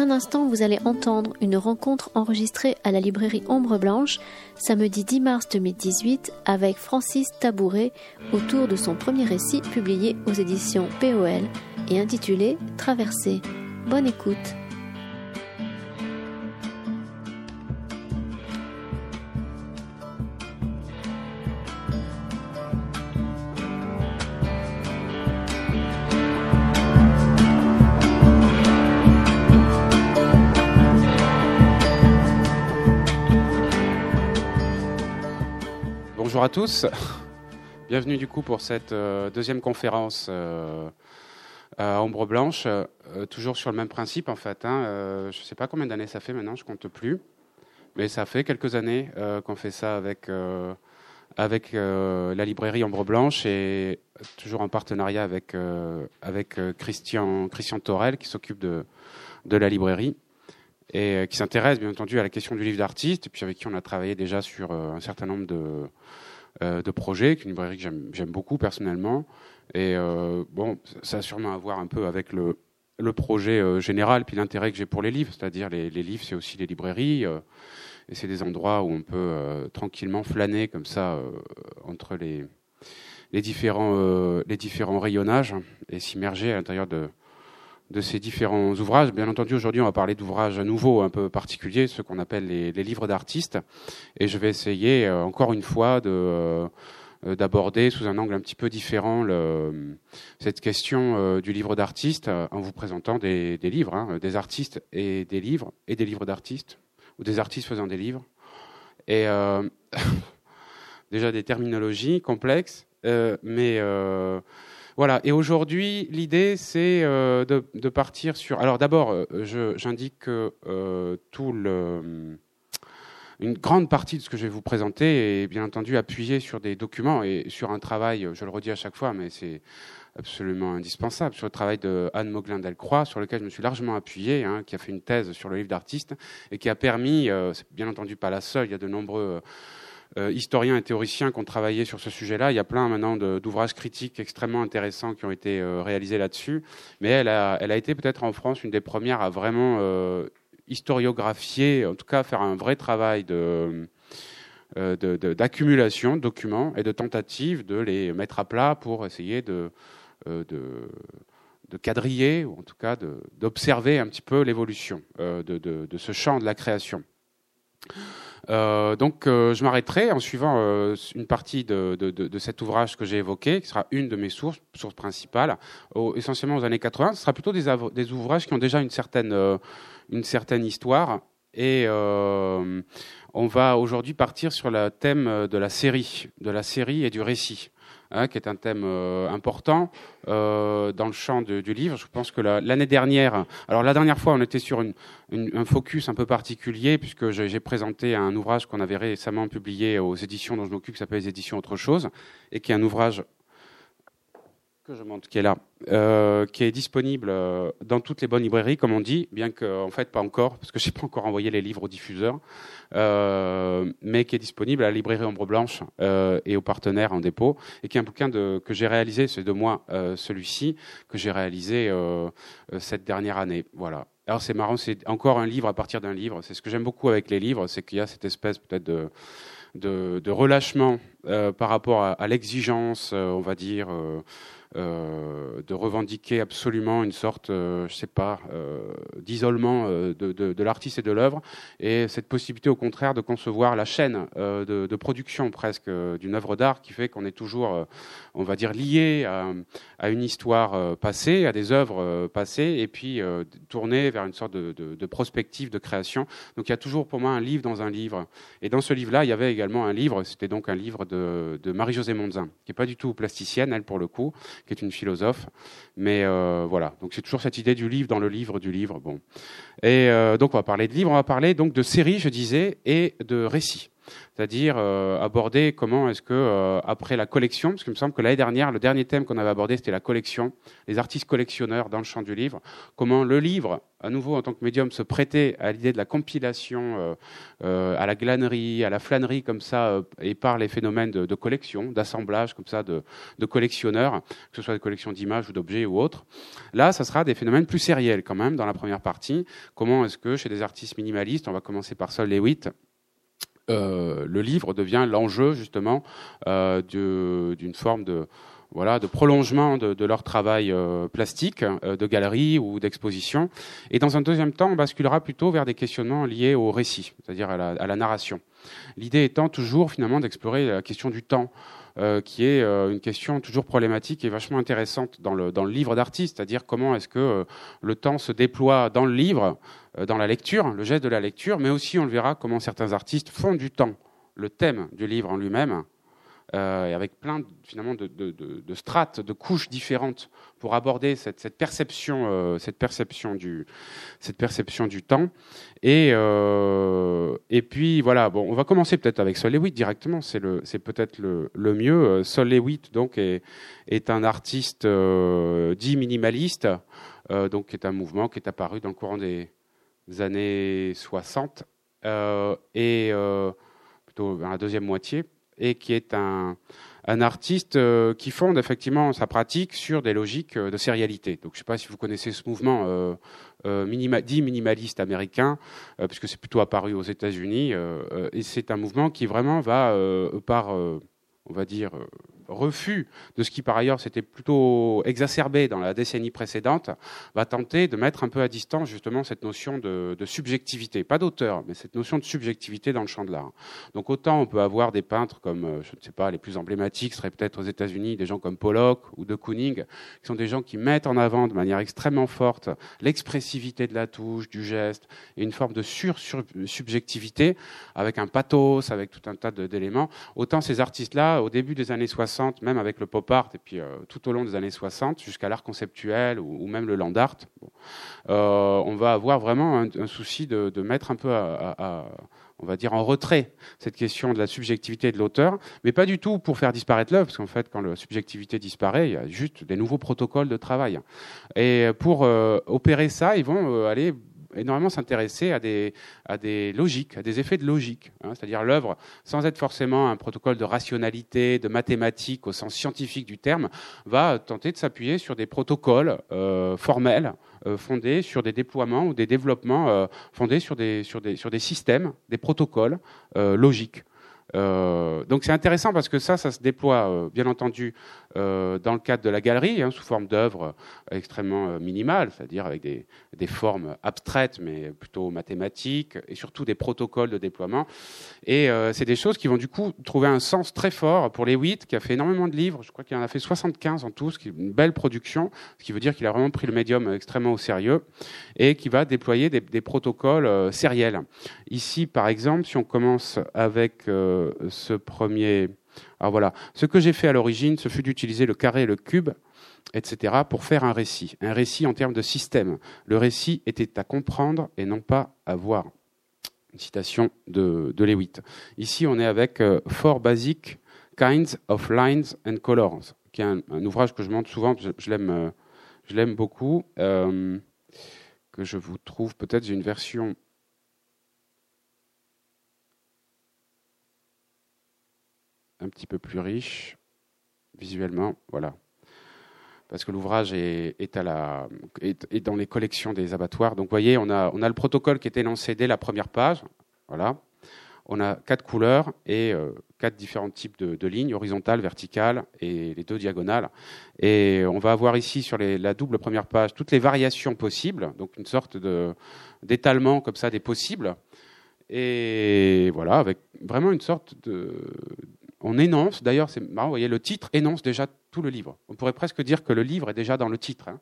Un instant, vous allez entendre une rencontre enregistrée à la librairie Ombre Blanche, samedi 10 mars 2018, avec Francis Tabouret, autour de son premier récit publié aux éditions POL et intitulé Traversée. Bonne écoute. Bonjour à tous. Bienvenue du coup pour cette euh, deuxième conférence euh, à Ombre Blanche, euh, toujours sur le même principe en fait. Hein. je ne sais pas combien d'années ça fait maintenant, je compte plus, mais ça fait quelques années qu'on fait ça avec avec la librairie Ombre Blanche et toujours en partenariat avec avec Christian Christian Torel qui s'occupe de de la librairie et qui s'intéresse bien entendu à la question du livre d'artiste, et puis avec qui on a travaillé déjà sur un certain nombre de, euh, de projets, une librairie que j'aime beaucoup personnellement. Et euh, bon, ça a sûrement à voir un peu avec le, le projet euh, général, puis l'intérêt que j'ai pour les livres. C'est-à-dire, les, les, livres, c'est aussi les librairies. et c'est des endroits où on peut tranquillement flâner comme ça entre les, les, différents, les différents rayonnages et s'immerger à l'intérieur de, de ces différents ouvrages. Bien entendu, aujourd'hui, on va parler d'ouvrages nouveaux, un peu particuliers, ceux qu'on appelle les, livres d'artistes. Et je vais essayer, euh, encore une fois, euh, d'aborder sous un angle un petit peu différent cette question euh, du livre d'artiste en vous présentant des, des livres, hein, des artistes et des livres, et des livres d'artistes, ou des artistes faisant des livres. Et déjà des terminologies complexes, mais voilà. Et aujourd'hui, l'idée, c'est euh, de, partir sur. Alors, d'abord, euh, j'indique que euh, tout le une grande partie de ce que je vais vous présenter est bien entendu appuyée sur des documents et sur un travail, je le redis à chaque fois, mais c'est absolument indispensable, sur le travail de Anne Moglin-Delcroix, sur lequel je me suis largement appuyé, hein, qui a fait une thèse sur le livre d'artiste et qui a permis, c'est bien entendu pas la seule, il y a de nombreux historiens et théoriciens qui ont travaillé sur ce sujet-là. Il y a plein maintenant d'ouvrages critiques extrêmement intéressants qui ont été euh, réalisés là-dessus. Mais elle a, été peut-être en France une des premières à vraiment euh, historiographier, en tout cas faire un vrai travail de d'accumulation de, documents et de tentatives de les mettre à plat pour essayer de, de quadriller, ou en tout cas d'observer un petit peu l'évolution de, de, ce champ de la création. Euh, donc, euh, je m'arrêterai en suivant euh, une partie de, cet ouvrage que j'ai évoqué, qui sera une de mes sources, principales, essentiellement aux années 80. Ce sera plutôt des, des ouvrages qui ont déjà une certaine, une certaine histoire. Et on va aujourd'hui partir sur le thème de la série, de la série et du récit. Hein, qui est un thème euh, important euh, dans le champ du livre. Je pense que l'année dernière, alors la dernière fois, on était sur une, une, un focus un peu particulier puisque j'ai présenté un ouvrage qu'on avait récemment publié aux éditions dont je m'occupe, qui s'appelle les éditions Autre chose, et qui est un ouvrage que je montre, qui est là, euh, qui est disponible euh, dans toutes les bonnes librairies, comme on dit, bien que en fait pas encore, parce que j'ai pas encore envoyé les livres aux diffuseurs, euh, mais qui est disponible à la librairie Ombre Blanche et aux partenaires en dépôt, et qui est un bouquin que j'ai réalisé, c'est de moi celui-ci que j'ai réalisé cette dernière année. Voilà. Alors c'est marrant, c'est encore un livre à partir d'un livre. C'est ce que j'aime beaucoup avec les livres, c'est qu'il y a cette espèce peut-être de de, relâchement par rapport à, l'exigence, on va dire, de revendiquer absolument une sorte, euh, je sais pas, euh, d'isolement de, de, de l'artiste et de l'œuvre, et cette possibilité au contraire de concevoir la chaîne de, de, production presque d'une œuvre d'art qui fait qu'on est toujours, on va dire, lié à, à, une histoire passée, à des œuvres passées, et puis tourné vers une sorte de, prospective de création. Donc il y a toujours pour moi un livre dans un livre, et dans ce livre-là, il y avait également un livre, c'était donc un livre de, Marie-Josée Monzin, qui est pas du tout plasticienne, elle pour le coup, qui est une philosophe. Mais euh, voilà, donc c'est toujours cette idée du livre dans le livre du livre. Bon, et euh, donc on va parler de livres, on va parler donc de séries, je disais, et de récits. C'est-à-dire aborder comment est-ce que après la collection, parce qu'il me semble que l'année dernière, le dernier thème qu'on avait abordé, c'était la collection, les artistes collectionneurs dans le champ du livre, comment le livre à nouveau en tant que médium se prêter à l'idée de la compilation, à la glanerie, à la flânerie comme ça, et par les phénomènes de, collection, d'assemblage comme ça de, de, collectionneurs, que ce soit des collections d'images ou d'objets ou autres. Là, ça sera des phénomènes plus sériels quand même dans la première partie. Comment est-ce que chez des artistes minimalistes, on va commencer par Sol Lewitt, euh, le livre devient l'enjeu justement euh, d'une forme de voilà, de prolongement de, leur travail euh, plastique, de galerie ou d'exposition. Et dans un deuxième temps, on basculera plutôt vers des questionnements liés au récit, c'est-à-dire à la, narration. L'idée étant toujours finalement d'explorer la question du temps, euh, qui est une question toujours problématique et vachement intéressante dans le, dans le livre d'artiste, c'est-à-dire comment est-ce que le temps se déploie dans le livre, dans la lecture, le geste de la lecture, mais aussi on le verra comment certains artistes font du temps le thème du livre en lui-même, euh, et avec plein finalement de, strates, de couches différentes pour aborder cette, perception, euh, cette perception du, cette perception du temps. Et euh, et puis voilà, bon, on va commencer peut-être avec Sol Lewitt directement. C'est le, c'est peut-être le, mieux. Sol Lewitt donc est, un artiste dit minimaliste, donc qui est un mouvement qui est apparu dans le courant des années 60 et plutôt dans la deuxième moitié et qui est un, artiste euh, qui fonde effectivement sa pratique sur des logiques euh, de sérialité. Donc, je ne sais pas si vous connaissez ce mouvement euh dit minimaliste américain, puisque c'est plutôt apparu aux États-Unis, et c'est un mouvement qui vraiment va par, on va dire, refus de ce qui par ailleurs s'était plutôt exacerbé dans la décennie précédente, va tenter de mettre un peu à distance justement cette notion de, subjectivité, pas d'auteur, mais cette notion de subjectivité dans le champ de l'art. Donc autant on peut avoir des peintres comme, euh, je ne sais pas, les plus emblématiques seraient peut-être aux États-Unis des gens comme Pollock ou de Kooning, qui sont des gens qui mettent en avant de manière extrêmement forte l'expressivité de la touche, du geste, et une forme de sur-subjectivité avec un pathos, avec tout un tas d'éléments. Autant ces artistes-là, au début des années 60, même avec le pop art, et puis euh, tout au long des années 60, jusqu'à l'art conceptuel ou, même le land art, euh, on va avoir vraiment un, souci de, mettre un peu on va dire en retrait cette question de la subjectivité de l'auteur, mais pas du tout pour faire disparaître l'œuvre, parce qu'en fait, quand la subjectivité disparaît, il y a juste des nouveaux protocoles de travail. Et pour euh, opérer ça, ils vont aller énormément s'intéresser à des, à des logiques, à des effets de logique. Hein. C'est-à-dire l'œuvre, sans être forcément un protocole de rationalité, de mathématiques au sens scientifique du terme, va tenter de s'appuyer sur des protocoles euh, formels euh, fondés sur des déploiements ou des développements euh, fondés sur des, sur, des, sur des systèmes, des protocoles logiques. Euh, donc c'est intéressant parce que ça, ça se déploie euh, bien entendu euh, dans le cadre de la galerie, hein, sous forme d'œuvres extrêmement minimales, c'est-à-dire avec des, des, formes abstraites mais plutôt mathématiques et surtout des protocoles de déploiement. Et c'est des choses qui vont du coup trouver un sens très fort pour les 8, qui a fait énormément de livres, je crois qu'il en a fait 75 en tout, ce qui est une belle production, ce qui veut dire qu'il a vraiment pris le médium extrêmement au sérieux et qui va déployer des, des protocoles sériels. Ici, par exemple, si on commence avec ce premier. Alors voilà, ce que j'ai fait à l'origine, ce fut d'utiliser le carré et le cube, etc., pour faire un récit. Un récit en termes de système. Le récit était à comprendre et non pas à voir. Une citation de, de Lewitt. Ici, on est avec euh, Four Basic Kinds of Lines and Colors, qui est un, ouvrage que je montre souvent, je, l'aime, euh, je l'aime beaucoup, euh, que je vous trouve peut-être, une version un petit peu plus riche visuellement. Voilà. Parce que l'ouvrage est, dans les collections des abattoirs. Donc, vous voyez, on a, le protocole qui était lancé dès la première page. Voilà. On a quatre couleurs et euh, quatre différents types de, lignes, horizontales, verticales et les deux diagonales. Et on va avoir ici sur la double première page toutes les variations possibles, donc une sorte d'étalement comme ça des possibles. Et voilà, avec vraiment une sorte de, on énonce, d'ailleurs, c'est marrant, vous voyez, le titre énonce déjà tout le livre. On pourrait presque dire que le livre est déjà dans le titre. Hein.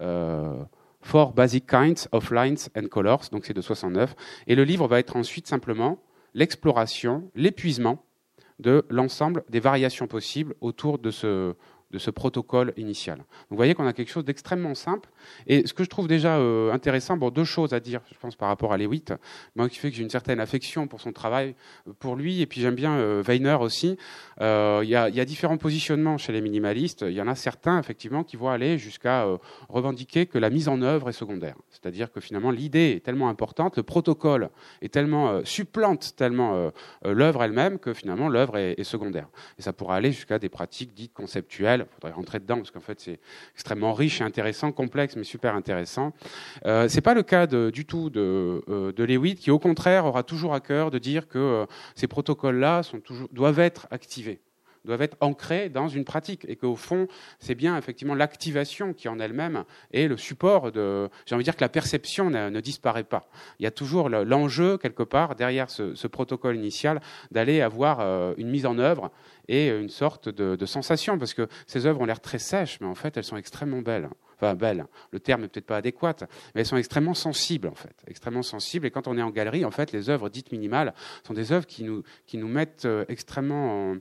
Euh, Four Basic Kinds of Lines and Colors, donc c'est de 69. Et le livre va être ensuite simplement l'exploration, l'épuisement de l'ensemble des variations possibles autour de ce, de ce protocole initial. vous voyez qu'on a quelque chose d'extrêmement simple. Et ce que je trouve déjà euh, intéressant, bon, deux choses à dire, je pense, par rapport à Lewitt, moi qui fait que j'ai une certaine affection pour son travail, euh, pour lui, et puis j'aime bien euh, Weiner aussi. Il y, a, différents positionnements chez les minimalistes. Il y en a certains, effectivement, qui vont aller jusqu'à revendiquer que la mise en œuvre est secondaire. C'est-à-dire que finalement, l'idée est tellement importante, le protocole est tellement supplante tellement l'œuvre elle-même que finalement l'œuvre est, secondaire. Et ça pourra aller jusqu'à des pratiques dites conceptuelles il faudrait rentrer dedans parce qu'en fait c'est extrêmement riche intéressant, complexe mais super intéressant. Euh, c'est pas le cas du tout de, euh, de Lewitt qui au contraire aura toujours à cœur de dire que euh, ces protocoles-là doivent être activés doivent être ancrés dans une pratique et qu'au fond, c'est bien effectivement l'activation qui en elle-même est le support de. J'ai envie de dire que la perception ne, disparaît pas. Il y a toujours l'enjeu quelque part derrière ce, protocole initial d'aller avoir euh, une mise en œuvre et une sorte de, de sensation parce que ces œuvres ont l'air très sèches, mais en fait elles sont extrêmement belles enfin belles, le terme n'est peut-être pas adéquat, mais elles sont extrêmement sensibles en fait, extrêmement sensibles. Et quand on est en galerie, en fait, les œuvres dites minimales sont des œuvres qui nous, qui nous mettent euh, extrêmement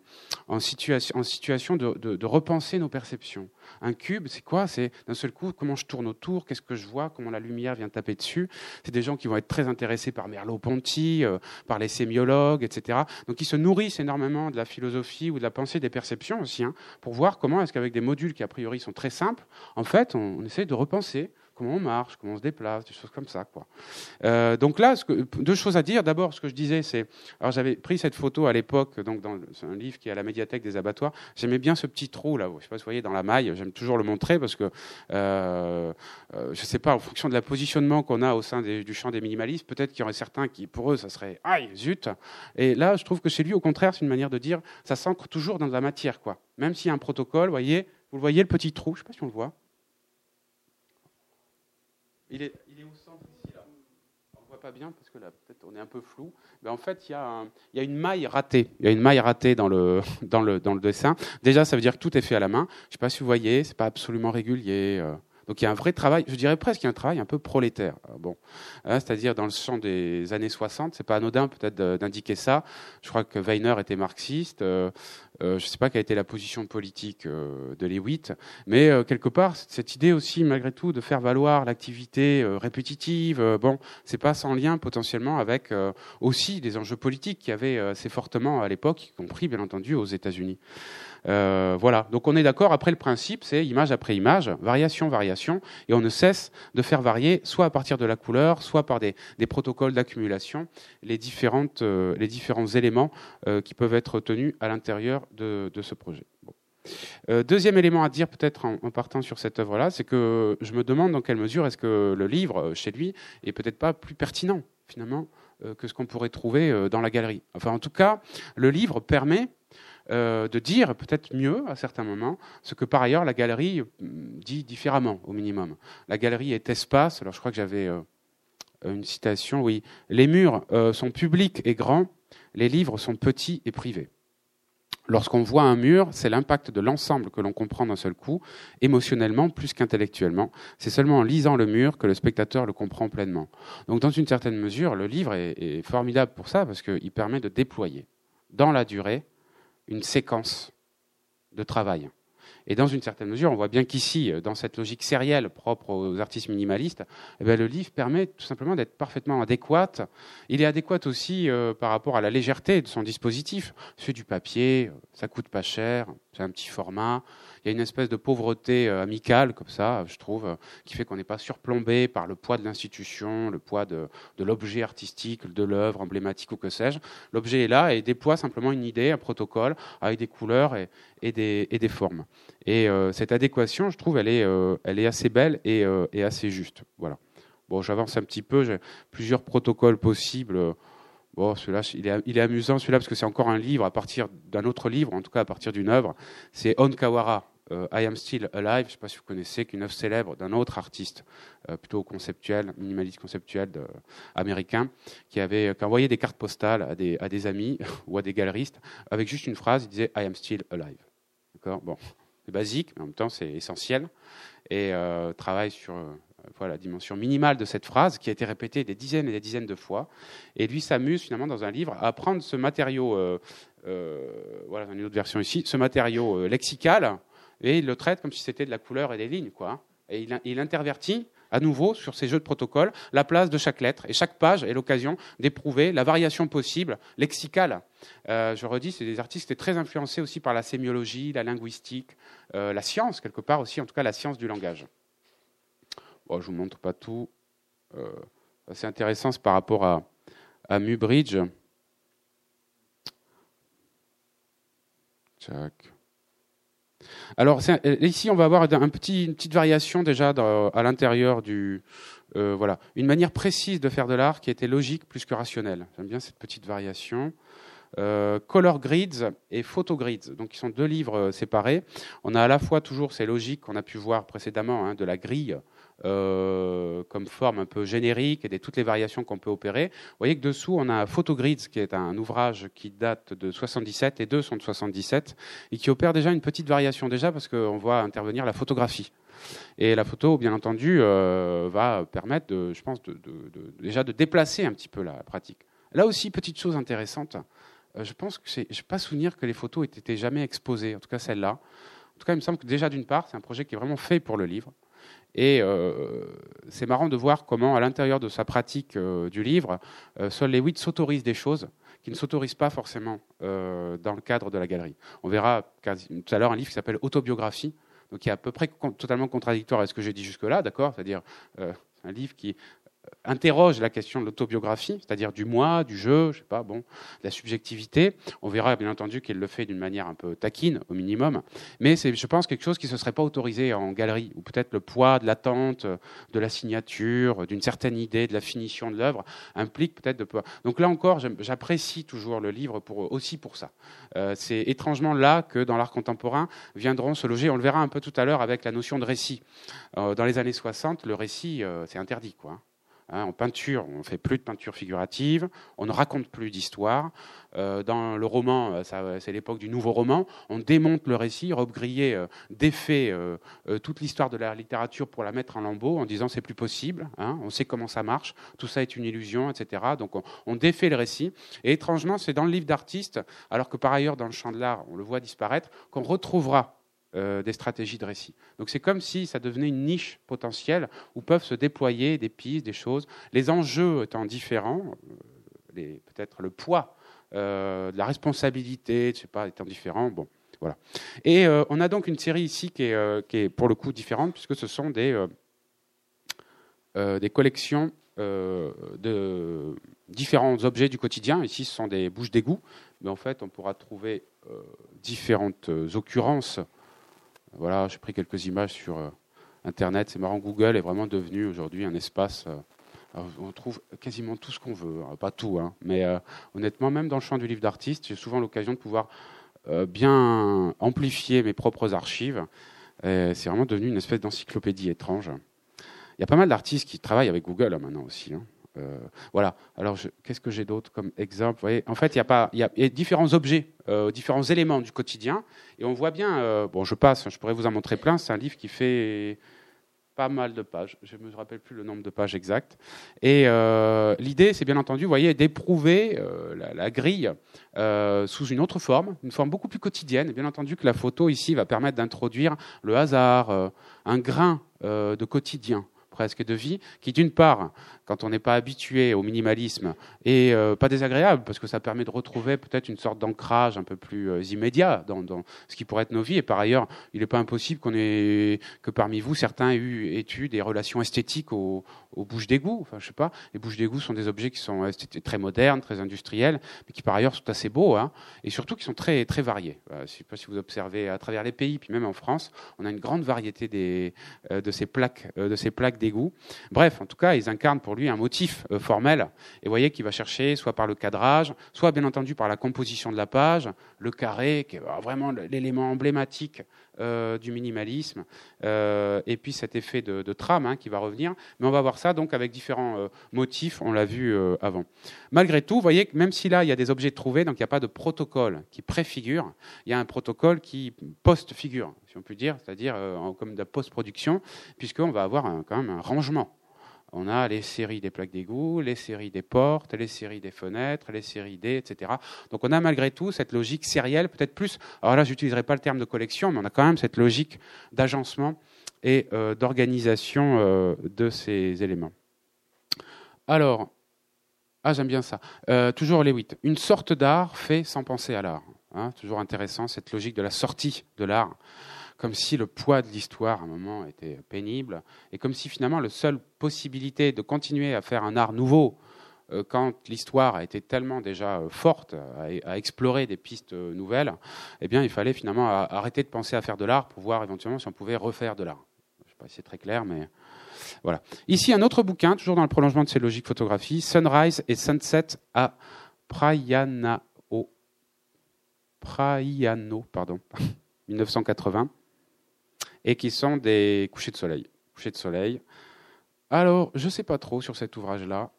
en, situation, en situation de, de, repenser nos perceptions. Un cube, c'est quoi? C'est d'un seul coup comment je tourne autour, qu'est-ce que je vois, comment la lumière vient taper dessus? C'est des gens qui vont être très intéressés par Merleau-Ponty, euh, par les sémiologues, etc. Donc ils se nourrissent énormément de la philosophie ou de la pensée des perceptions aussi, hein, pour voir comment est-ce qu'avec des modules qui a priori sont très simples, en fait, on, on, essaie de repenser comment on marche, comment on se déplace, des choses comme ça. Quoi. Euh, donc là, ce que, deux choses à dire. D'abord, ce que je disais, c'est, alors j'avais pris cette photo à l'époque, donc dans un livre qui est à la médiathèque des abattoirs. J'aimais bien ce petit trou là. Je sais pas si vous voyez dans la maille. J'aime toujours le montrer parce que euh, euh, je sais pas, en fonction de la positionnement qu'on a au sein du champ des minimalistes, peut-être qu'il y aurait certains qui, pour eux, ça serait aïe zut. Et là, je trouve que chez lui, au contraire, c'est une manière de dire, ça s'ancre toujours dans la matière, quoi. Même s'il y a un protocole, voyez, vous le voyez le petit trou. Je sais pas si on le voit. Il est, il est au centre ici, là. On ne voit pas bien parce que là, peut-être on est un peu flou. Mais en fait, il y, a il y a une maille ratée. Il y a une maille ratée dans le, dans, le, dans le dessin. Déjà, ça veut dire que tout est fait à la main. Je ne sais pas si vous voyez, c'est pas absolument régulier. Euh. Donc il y a un vrai travail, je dirais presque un travail un peu prolétaire. Bon, hein, c'est-à-dire dans le champ des années 60, c'est pas anodin peut-être d'indiquer ça. Je crois que Weiner était marxiste. Euh, euh, je ne sais pas quelle a été la position politique euh, de Lewitt, mais quelque part cette idée aussi malgré tout de faire valoir l'activité répétitive. bon, c'est pas sans lien potentiellement avec aussi des enjeux politiques qui avaient assez fortement à l'époque, y compris bien entendu aux États-Unis. Euh, voilà. Donc on est d'accord. Après le principe, c'est image après image, variation, variation, et on ne cesse de faire varier, soit à partir de la couleur, soit par des, protocoles d'accumulation, les différentes, euh, les différents éléments euh, qui peuvent être tenus à l'intérieur de, ce projet. deuxième élément à dire peut-être en, partant sur cette œuvre-là, c'est que je me demande dans quelle mesure est-ce que le livre chez lui est peut-être pas plus pertinent finalement que ce qu'on pourrait trouver dans la galerie. Enfin, en tout cas, le livre permet euh, de dire peut-être mieux à certains moments ce que par ailleurs la galerie mm, dit différemment au minimum. La galerie est espace, alors je crois que j'avais euh, une citation, oui, les murs euh, sont publics et grands, les livres sont petits et privés. Lorsqu'on voit un mur, c'est l'impact de l'ensemble que l'on comprend d'un seul coup, émotionnellement plus qu'intellectuellement. C'est seulement en lisant le mur que le spectateur le comprend pleinement. Donc dans une certaine mesure, le livre est formidable pour ça, parce qu'il permet de déployer dans la durée une séquence de travail. Et dans une certaine mesure, on voit bien qu'ici, dans cette logique sérielle propre aux artistes minimalistes, eh le livre permet tout simplement d'être parfaitement adéquat. Il est adéquat aussi euh, par rapport à la légèreté de son dispositif. C'est du papier, ça coûte pas cher, c'est un petit format il y a une espèce de pauvreté euh, amicale, comme ça, je trouve, euh, qui fait qu'on n'est pas surplombé par le poids de l'institution, le poids de, l'objet artistique, de l'œuvre emblématique ou que sais-je. L'objet est là et déploie simplement une idée, un protocole, avec des couleurs et, des, formes. Et euh, cette adéquation, je trouve, elle est, assez belle et, assez juste. Voilà. Bon, j'avance un petit peu, j'ai plusieurs protocoles possibles. Bon, celui-là, il est, il est amusant, celui-là, parce que c'est encore un livre à partir d'un autre livre, en tout cas à partir d'une œuvre. C'est Onkawara, euh, I Am Still Alive, je ne sais pas si vous connaissez, qu'une œuvre célèbre d'un autre artiste, euh, plutôt conceptuel, minimaliste conceptuel américain, qui avait envoyé des cartes postales à des, à des amis ou à des galeristes avec juste une phrase, il disait I Am Still Alive. D'accord? Bon, c'est basique, mais en même temps c'est essentiel. Et euh, travaille sur voilà, la dimension minimale de cette phrase qui a été répétée des dizaines et des dizaines de fois. Et lui s'amuse finalement dans un livre à prendre ce matériau, voilà, une autre version ici, ce matériau lexical et il le traite comme si c'était de la couleur et des lignes. Quoi. Et il, intervertit à nouveau sur ces jeux de protocole la place de chaque lettre. Et chaque page est l'occasion d'éprouver la variation possible lexicale. Euh, je redis, c'est des artistes qui étaient très influencés aussi par la sémiologie, la linguistique, euh, la science, quelque part aussi, en tout cas la science du langage. Bon, je ne vous montre pas tout. Euh, c'est intéressant, par rapport à, à Mubridge. Alors euh, ici, on va avoir une petite variation déjà à l'intérieur du euh, voilà une manière précise de faire de l'art qui était logique plus que rationnelle. J'aime bien cette petite variation. Color Grids et Photo Grids, donc ils sont deux livres séparés. On a à la fois toujours ces logiques qu'on a pu voir précédemment hein, de la grille euh, comme forme un peu générique et de toutes les variations qu'on peut opérer. Vous voyez que dessous, on a Photogrids, qui est un ouvrage qui date de 77, et deux sont de 77, et qui opère déjà une petite variation déjà parce qu'on voit intervenir la photographie. Et la photo, bien entendu, euh, va permettre, de, je pense, déjà de déplacer un petit peu la pratique. Là aussi, petite chose intéressante, euh, je pense que je n'ai pas souvenir que les photos aient été jamais exposées, en tout cas celle-là. En tout cas, il me semble que déjà, d'une part, c'est un projet qui est vraiment fait pour le livre. Et euh, c'est marrant de voir comment, à l'intérieur de sa pratique euh, du livre, euh, Sol Lewitt s'autorise des choses qui ne s'autorisent pas forcément dans le cadre de la galerie. On verra tout à l'heure un livre qui s'appelle Autobiographie, donc qui est à peu près totalement contradictoire avec ce que j'ai dit jusque-là, d'accord? C'est-à-dire un livre qui interroge la question de l'autobiographie, c'est-à-dire du moi, du jeu, je sais pas, bon, de la subjectivité. On verra bien entendu qu'il le fait d'une manière un peu taquine, au minimum, mais c'est, je pense, quelque chose qui ne se serait pas autorisé en galerie, ou peut-être le poids de l'attente, de la signature, d'une certaine idée, de la finition de l'œuvre, implique peut-être de. Donc là encore, j'apprécie toujours le livre pour, aussi pour ça. Euh, c'est étrangement là que dans l'art contemporain viendront se loger. On le verra un peu tout à l'heure avec la notion de récit. Euh, dans les années 60, le récit, euh, c'est interdit, quoi. Hein. En peinture, on ne fait plus de peinture figurative, on ne raconte plus d'histoire. Euh, dans le roman, euh, c'est l'époque du nouveau roman, on démonte le récit. Rob Grillet euh, défait toute l'histoire de la littérature pour la mettre en lambeaux en disant c'est plus possible, hein, on sait comment ça marche, tout ça est une illusion, etc. Donc on, on défait le récit. Et étrangement, c'est dans le livre d'artiste, alors que par ailleurs dans le champ de l'art, on le voit disparaître, qu'on retrouvera euh, des stratégies de récit. Donc c'est comme si ça devenait une niche potentielle où peuvent se déployer des pistes, des choses, les enjeux étant différents, euh, peut-être le poids euh, de la responsabilité, je pas, étant différent. Bon, voilà. Et on a donc une série ici qui est, qui est, pour le coup différente puisque ce sont des, des collections de différents objets du quotidien. Ici, ce sont des bouches d'égout, mais en fait, on pourra trouver différentes occurrences voilà, j'ai pris quelques images sur euh, Internet. C'est marrant, Google est vraiment devenu aujourd'hui un espace. Euh, on trouve quasiment tout ce qu'on veut, hein, pas tout, hein, mais euh, honnêtement, même dans le champ du livre d'artiste, j'ai souvent l'occasion de pouvoir bien amplifier mes propres archives. C'est vraiment devenu une espèce d'encyclopédie étrange. Il y a pas mal d'artistes qui travaillent avec Google hein, maintenant aussi. Euh, voilà. Alors, qu'est-ce que j'ai d'autre comme exemple? Voyez, En fait, il y, a pas, différents objets, euh, différents éléments du quotidien, et on voit bien. Euh, bon, je passe. Je pourrais vous en montrer plein. C'est un livre qui fait pas mal de pages. Je ne me rappelle plus le nombre de pages exact. Et l'idée, c'est bien entendu, vous voyez, d'éprouver la, grille sous une autre forme, une forme beaucoup plus quotidienne. Et bien entendu que la photo ici va permettre d'introduire le hasard, un grain de quotidien presque de vie, qui d'une part, quand on n'est pas habitué au minimalisme, est euh, pas désagréable, parce que ça permet de retrouver peut-être une sorte d'ancrage un peu plus euh, immédiat dans, ce qui pourrait être nos vies. Et par ailleurs, il n'est pas impossible qu'on ait, que parmi vous, certains aient eu, aient des relations esthétiques aux, bouches d'égout. Enfin, je sais pas, les bouches d'égout sont des objets qui sont très modernes, très industriels, mais qui par ailleurs sont assez beaux, hein, et surtout qui sont très, très variés. je ne sais pas si vous observez à travers les pays, puis même en France, on a une grande variété des, euh, de ces plaques, de ces plaques Bref, en tout cas, ils incarnent pour lui un motif euh, formel. Et vous voyez qu'il va chercher soit par le cadrage, soit bien entendu par la composition de la page, le carré, qui est vraiment l'élément emblématique euh, du minimalisme, euh, et puis cet effet de, trame hein, qui va revenir. Mais on va voir ça donc avec différents motifs, on l'a vu avant. Malgré tout, vous voyez que même si là il y a des objets trouvés, donc il n'y a pas de protocole qui préfigure, il y a un protocole qui post-figure on peut dire, c'est-à-dire euh, comme de la post-production, puisqu'on va avoir quand même un rangement. On a les séries des plaques d'égout, les séries des portes, les séries des fenêtres, les séries des, etc. Donc on a malgré tout cette logique sérielle, peut-être plus, alors là j'utiliserai pas le terme de collection, mais on a quand même cette logique d'agencement et euh, d'organisation euh, de ces éléments. Alors, ah j'aime bien ça, euh, toujours les 8. Une sorte d'art fait sans penser à l'art. Hein, toujours intéressant cette logique de la sortie de l'art comme si le poids de l'histoire à un moment était pénible, et comme si finalement la seule possibilité de continuer à faire un art nouveau, euh, quand l'histoire a été tellement déjà euh, forte, à, explorer des pistes euh, nouvelles, eh bien il fallait finalement arrêter de penser à faire de l'art pour voir éventuellement si on pouvait refaire de l'art. Je ne sais pas si c'est très clair, mais voilà. Ici, un autre bouquin, toujours dans le prolongement de ces logiques photographies, Sunrise et Sunset à Praiano, Praiano pardon, 1980 et qui sont des couchers de soleil. Couchers de soleil. Alors, je ne sais pas trop sur cet ouvrage-là.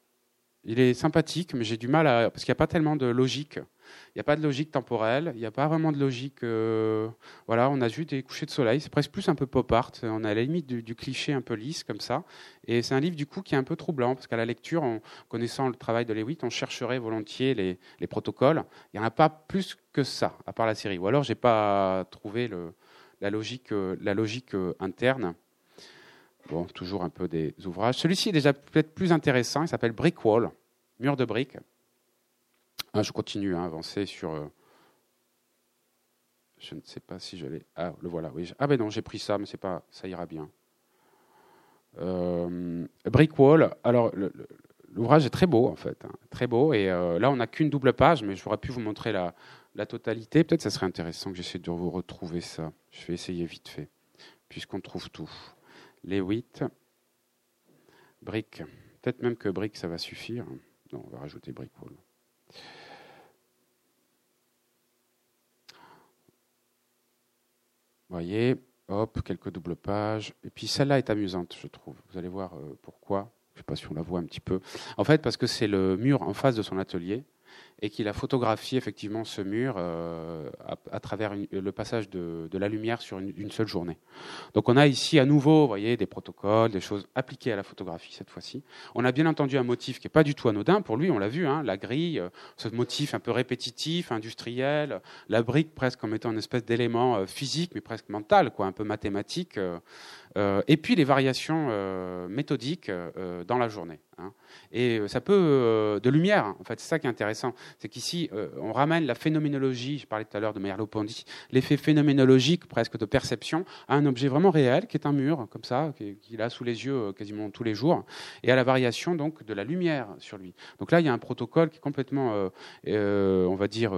Il est sympathique, mais j'ai du mal à. Parce qu'il n'y a pas tellement de logique. Il n'y a pas de logique temporelle, il n'y a pas vraiment de logique. Euh, voilà, on a juste des couchers de soleil, c'est presque plus un peu pop art. On a à la limite du, cliché un peu lisse, comme ça. Et c'est un livre, du coup, qui est un peu troublant, parce qu'à la lecture, en connaissant le travail de Lewitt, on chercherait volontiers les, les protocoles. Il n'y en a pas plus que ça, à part la série. Ou alors, j'ai pas trouvé le, la logique, euh, la logique euh, interne. Bon, toujours un peu des ouvrages. Celui-ci est déjà peut-être plus intéressant. Il s'appelle Brick Wall, mur de briques. Ah, je continue à avancer sur. Euh, je ne sais pas si je l'ai. Ah, le voilà. Oui. Ah ben non, j'ai pris ça, mais c'est pas. Ça ira bien. Brick Wall. Alors, l'ouvrage est très beau en fait, hein. très beau. Et là, on n'a qu'une double page, mais j'aurais pu vous montrer la, la totalité. Peut-être ça serait intéressant que j'essaie de vous retrouver ça. Je vais essayer vite fait, puisqu'on trouve tout. Les 8, briques. Peut-être même que briques, ça va suffire. Non, on va rajouter brick wall. voyez, hop, quelques doubles pages. Et puis celle-là est amusante, je trouve. Vous allez voir euh, pourquoi. Je ne sais pas si on la voit un petit peu. En fait, parce que c'est le mur en face de son atelier et qu'il a photographié effectivement ce mur euh, à, travers le passage de, la lumière sur une, seule journée. Donc on a ici à nouveau, vous voyez, des protocoles, des choses appliquées à la photographie cette fois-ci. On a bien entendu un motif qui n'est pas du tout anodin pour lui, on l'a vu, hein, la grille, euh, ce motif un peu répétitif, industriel, la brique presque comme étant une espèce d'élément euh, physique mais presque mental, quoi, un peu mathématique. Et puis les variations méthodiques dans la journée. Hein. Et ça peut de lumière, en fait, c'est ça qui est intéressant c'est qu'ici, euh, on ramène la phénoménologie, je parlais tout à l'heure de Merleau-Ponty, l'effet phénoménologique presque de perception à un objet vraiment réel, qui est un mur, comme ça, qu'il a sous les yeux euh, quasiment tous les jours, et à la variation donc de la lumière sur lui. Donc là, il y a un protocole qui est complètement, euh, on va dire,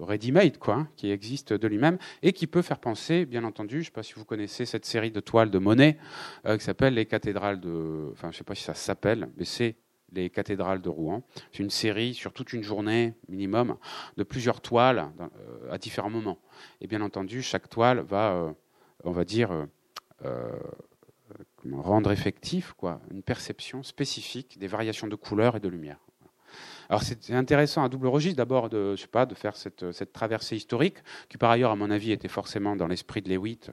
ready-made, quoi, hein, qui existe de lui-même, et qui peut faire penser, bien entendu, je ne sais pas si vous connaissez cette série de toiles de Monet, qui s'appelle Les cathédrales de... Enfin, je ça s'appelle, mais c'est les cathédrales de Rouen. C'est une série sur toute une journée minimum de plusieurs toiles euh, à différents moments. Et bien entendu, chaque toile va, euh, on va dire, euh, rendre effectif quoi, une perception spécifique des variations de couleurs et de lumière. Alors c'est intéressant à double registre d'abord de, pas, de faire cette, cette, traversée historique qui par ailleurs à mon avis était forcément dans l'esprit de Lewitt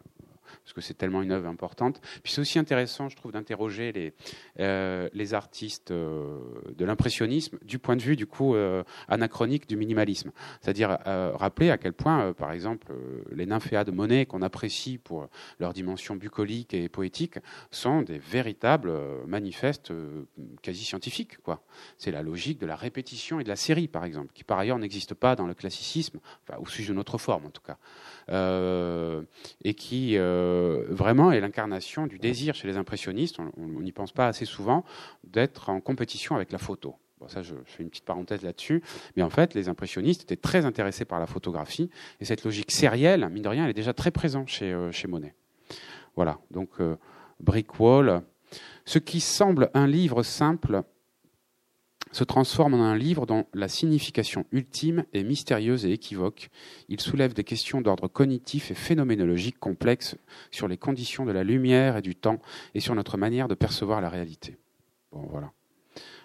parce que c'est tellement une œuvre importante. Puis c'est aussi intéressant, je trouve, d'interroger les, euh, les artistes euh, de l'impressionnisme du point de vue, du coup, euh, anachronique du minimalisme. C'est-à-dire rappeler à quel point, par exemple, les nymphéas de Monet, qu'on apprécie pour leur dimension bucolique et poétique, sont des véritables manifestes quasi scientifiques. Quoi. C'est la logique de la répétition et de la série, par exemple, qui par ailleurs n'existe pas dans le classicisme, enfin, au sujet de notre forme en tout cas. et qui euh, vraiment est l'incarnation du désir chez les impressionnistes, on n'y pense pas assez souvent, d'être en compétition avec la photo. Ça, je, fais une petite parenthèse là-dessus. Mais en fait, les impressionnistes étaient très intéressés par la photographie. Et cette logique sérielle, mine de rien, elle est déjà très présente chez, euh, Monet. Voilà, donc euh, Brick Wall. Ce qui semble un livre simple se transforme en un livre dont la signification ultime est mystérieuse et équivoque. Il soulève des questions d'ordre cognitif et phénoménologique complexes sur les conditions de la lumière et du temps et sur notre manière de percevoir la réalité. Bon, voilà.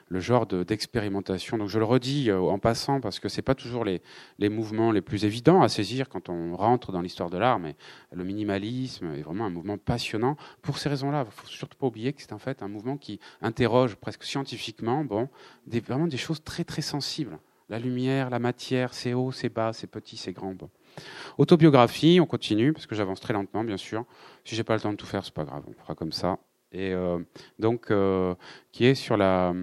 Le genre d'expérimentation. Donc je le redis euh, en passant parce que c'est pas toujours les, les, mouvements les plus évidents à saisir quand on rentre dans l'histoire de l'art, mais le minimalisme est vraiment un mouvement passionnant pour ces raisons-là. Il faut surtout pas oublier que c'est en fait un mouvement qui interroge presque scientifiquement, bon, des, vraiment des choses très très sensibles. La lumière, la matière, c'est haut, c'est bas, c'est petit, c'est grand. Bon. Autobiographie, on continue parce que j'avance très lentement, bien sûr. Si j'ai pas le temps de tout faire, c'est pas grave, on fera comme ça et euh, donc euh, qui est sur la,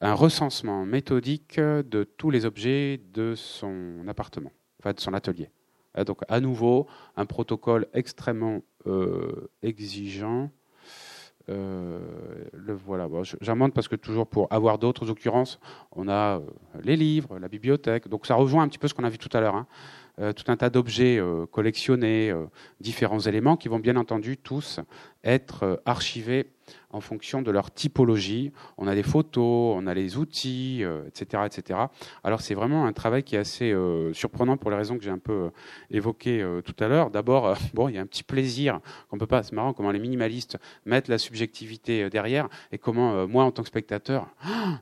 un recensement méthodique de tous les objets de son appartement, enfin de son atelier. Euh, donc à nouveau un protocole extrêmement exigeant. le voilà. Bon, parce que toujours pour avoir d'autres occurrences, on a les livres, la bibliothèque. Donc ça rejoint un petit peu ce qu'on a vu tout à l'heure. Hein. tout un tas d'objets collectionnés, différents éléments qui vont bien entendu tous être euh, archivés en fonction de leur typologie. On a des photos, on a les outils, etc., euh, etc. Alors c'est vraiment un travail qui est assez euh, surprenant pour les raisons que j'ai un peu évoquées tout à l'heure. D'abord, bon, il y a un petit plaisir qu'on peut pas. C'est marrant comment les minimalistes mettent la subjectivité derrière et comment moi en tant que spectateur,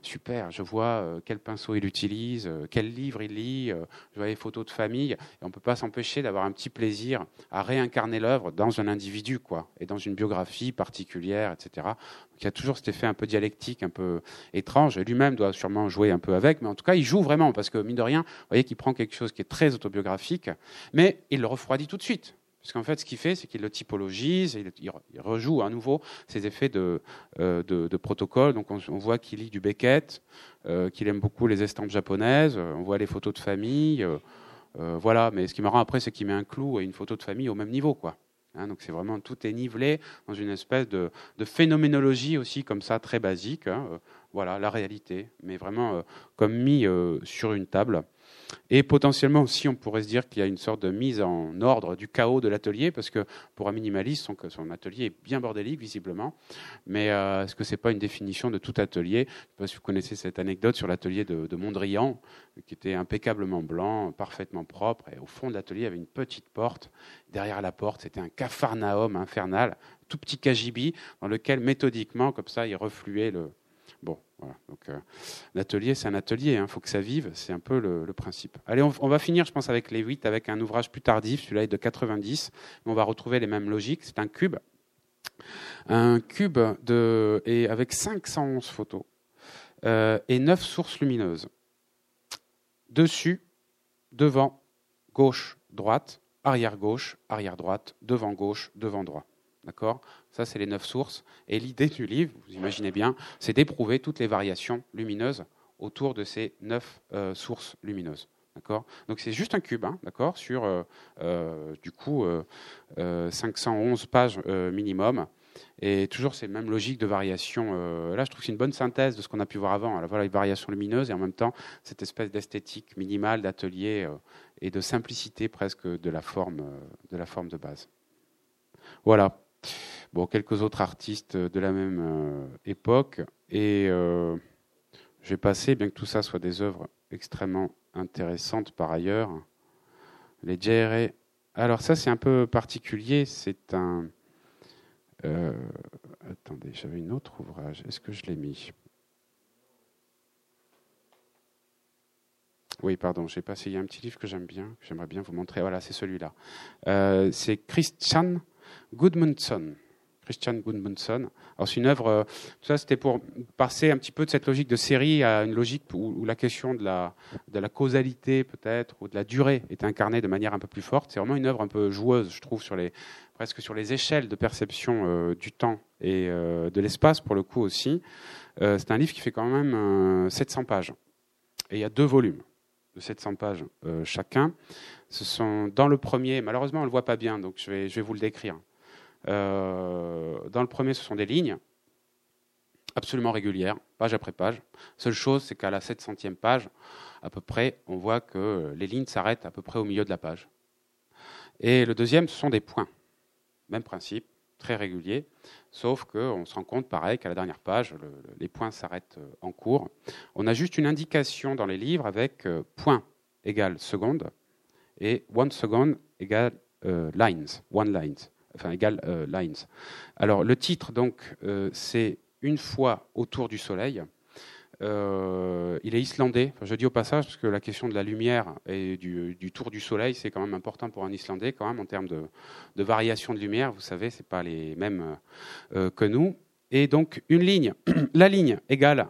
super, je vois quel pinceau il utilise, quel livre il lit, je vois les photos de famille et on peut pas s'empêcher d'avoir un petit plaisir à réincarner l'œuvre dans un individu, quoi, et dans une biographie particulière, etc il y a toujours cet effet un peu dialectique, un peu étrange. Lui-même doit sûrement jouer un peu avec, mais en tout cas, il joue vraiment, parce que, mine de rien, vous voyez qu'il prend quelque chose qui est très autobiographique, mais il le refroidit tout de suite. Parce qu'en fait, ce qu'il fait, c'est qu'il le typologise, il, rejoue à nouveau ces effets de, euh, protocole. Donc on, voit qu'il lit du Beckett, euh, qu'il aime beaucoup les estampes japonaises, on voit les photos de famille. Euh, voilà, mais ce qui me rend après, c'est qu'il met un clou et une photo de famille au même niveau, quoi. Hein, donc c'est vraiment tout est nivelé dans une espèce de, phénoménologie aussi comme ça très basique. Hein, euh, voilà la réalité, mais vraiment euh, comme mis euh, sur une table. Et potentiellement aussi, on pourrait se dire qu'il y a une sorte de mise en ordre du chaos de l'atelier, parce que pour un minimaliste, son, atelier est bien bordélique, visiblement. Mais euh, est-ce que ce n'est pas une définition de tout atelier? Je ne sais pas si vous connaissez cette anecdote sur l'atelier de, Mondrian, qui était impeccablement blanc, parfaitement propre. Et au fond de l'atelier, il y avait une petite porte. Derrière la porte, c'était un capharnaüm infernal, tout petit cagibi, dans lequel méthodiquement, comme ça, il refluait le, Bon, voilà. Donc, euh, l'atelier, c'est un atelier, il hein. faut que ça vive, c'est un peu le, principe. Allez, on, va finir, je pense, avec les 8, avec un ouvrage plus tardif, celui-là est de 90, on va retrouver les mêmes logiques, c'est un cube. Un cube de, et avec 511 photos euh, et 9 sources lumineuses. Dessus, devant, gauche, droite, arrière gauche, arrière droite, devant gauche, devant droit. D'accord? Ça, c'est les neuf sources. Et l'idée du livre, vous imaginez bien, c'est d'éprouver toutes les variations lumineuses autour de ces neuf euh, sources lumineuses. D'accord? Donc c'est juste un cube, hein, d'accord, sur euh, euh, du coup 511 pages minimum. Et toujours ces mêmes logiques de variation. là, je trouve que c'est une bonne synthèse de ce qu'on a pu voir avant. Alors, voilà, les variations lumineuses et en même temps cette espèce d'esthétique minimale d'atelier et de simplicité presque de la forme, de la forme de base. Voilà. Bon, quelques autres artistes de la même euh, époque. Et euh, je vais passer, bien que tout ça soit des œuvres extrêmement intéressantes par ailleurs, les JRE. Alors ça, c'est un peu particulier. C'est un... Euh, attendez, j'avais une autre ouvrage. Est-ce que je l'ai mis? Oui, pardon, j'ai passé. Il y a un petit livre que j'aime bien, que j'aimerais bien vous montrer. Voilà, c'est celui-là. c'est Christian Gudmundsson. Christian Gudmundsson. Alors c'est une œuvre, euh, tout ça c'était pour passer un petit peu de cette logique de série à une logique où, la question de la, causalité peut-être ou de la durée est incarnée de manière un peu plus forte. C'est vraiment une œuvre un peu joueuse, je trouve, sur les, presque sur les échelles de perception euh, du temps et euh, de l'espace pour le coup aussi. c'est un livre qui fait quand même 700 pages. Et il y a deux volumes de 700 pages chacun. Ce sont dans le premier, malheureusement on ne le voit pas bien, donc je vais vous le décrire. Euh, dans le premier, ce sont des lignes absolument régulières, page après page. Seule chose, c'est qu'à la 700e page, à peu près, on voit que les lignes s'arrêtent à peu près au milieu de la page. Et le deuxième, ce sont des points. Même principe, très régulier, sauf qu'on se rend compte, pareil, qu'à la dernière page, les points s'arrêtent euh, en cours. On a juste une indication dans les livres avec euh, point égale seconde et one second égale lines, one lines enfin égal euh, lines. Alors le titre donc euh, c'est une fois autour du Soleil. il est islandais. je dis au passage parce que la question de la lumière et du, tour du soleil, c'est quand même important pour un Islandais, quand même en termes de, variation de lumière. Vous savez, c'est pas les mêmes que nous. Et donc une ligne, la ligne égale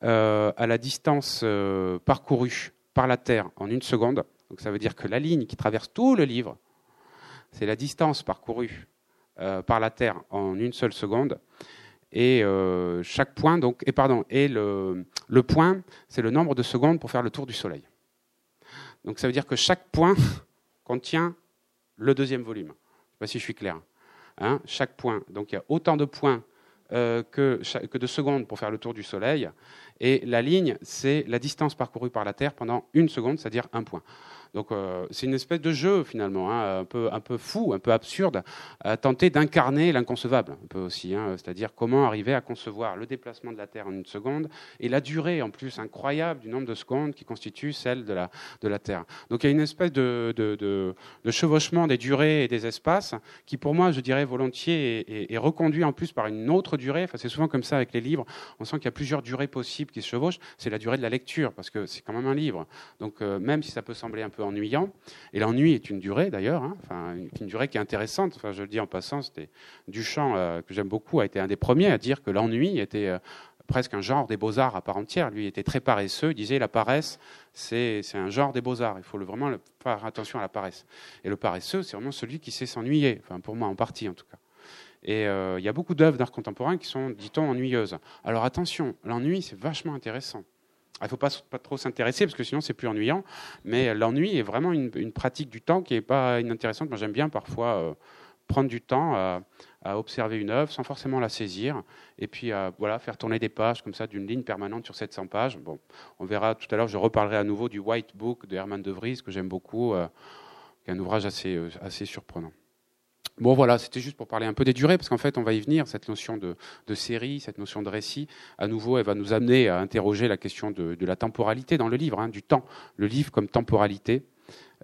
à la distance parcourue par la Terre en une seconde. Donc ça veut dire que la ligne qui traverse tout le livre, c'est la distance parcourue euh, par la Terre en une seule seconde. Et euh, chaque point, donc, et le, point, c'est le nombre de secondes pour faire le tour du Soleil. Donc ça veut dire que chaque point contient le deuxième volume. Je ne sais pas si je suis clair. Hein chaque point. Donc il y a autant de points euh, que, de secondes pour faire le tour du Soleil. Et la ligne, c'est la distance parcourue par la Terre pendant une seconde, c'est-à-dire un point. Donc euh, c'est une espèce de jeu finalement, hein, un, peu, un peu fou, un peu absurde, à tenter d'incarner l'inconcevable, un peu aussi. Hein, c'est-à-dire comment arriver à concevoir le déplacement de la Terre en une seconde et la durée en plus incroyable du nombre de secondes qui constitue celle de la, de la Terre. Donc il y a une espèce de, de, de, chevauchement des durées et des espaces qui pour moi, je dirais volontiers, est, reconduit en plus par une autre durée. Enfin, c'est souvent comme ça avec les livres. On sent qu'il y a plusieurs durées possibles qui se chevauchent. C'est la durée de la lecture parce que c'est quand même un livre. Donc euh, même si ça peut sembler un peu ennuyant. Et l'ennui est une durée d'ailleurs, hein, une, durée qui est intéressante. Enfin, je le dis en passant, c'était Duchamp, euh, que j'aime beaucoup, a été un des premiers à dire que l'ennui était euh, presque un genre des beaux-arts à part entière. Lui était très paresseux, il disait la paresse, c'est un genre des beaux-arts, il faut vraiment faire attention à la paresse. Et le paresseux, c'est vraiment celui qui sait s'ennuyer, enfin, pour moi en partie en tout cas. Et euh, il y a beaucoup d'œuvres d'art contemporain qui sont, dit-on, ennuyeuses. Alors attention, l'ennui, c'est vachement intéressant. Il ne faut pas, trop s'intéresser parce que sinon c'est plus ennuyant. Mais l'ennui est vraiment une, pratique du temps qui n'est pas inintéressante. Moi j'aime bien parfois euh, prendre du temps à, observer une œuvre sans forcément la saisir et puis à voilà, faire tourner des pages comme ça d'une ligne permanente sur 700 pages. Bon, on verra tout à l'heure, je reparlerai à nouveau du White Book de Herman de Vries que j'aime beaucoup, euh, qui est un ouvrage assez, assez surprenant. Bon voilà, c'était juste pour parler un peu des durées, parce qu'en fait, on va y venir, cette notion de, série, cette notion de récit. À nouveau, elle va nous amener à interroger la question de, la temporalité dans le livre, hein, du temps, le livre comme temporalité.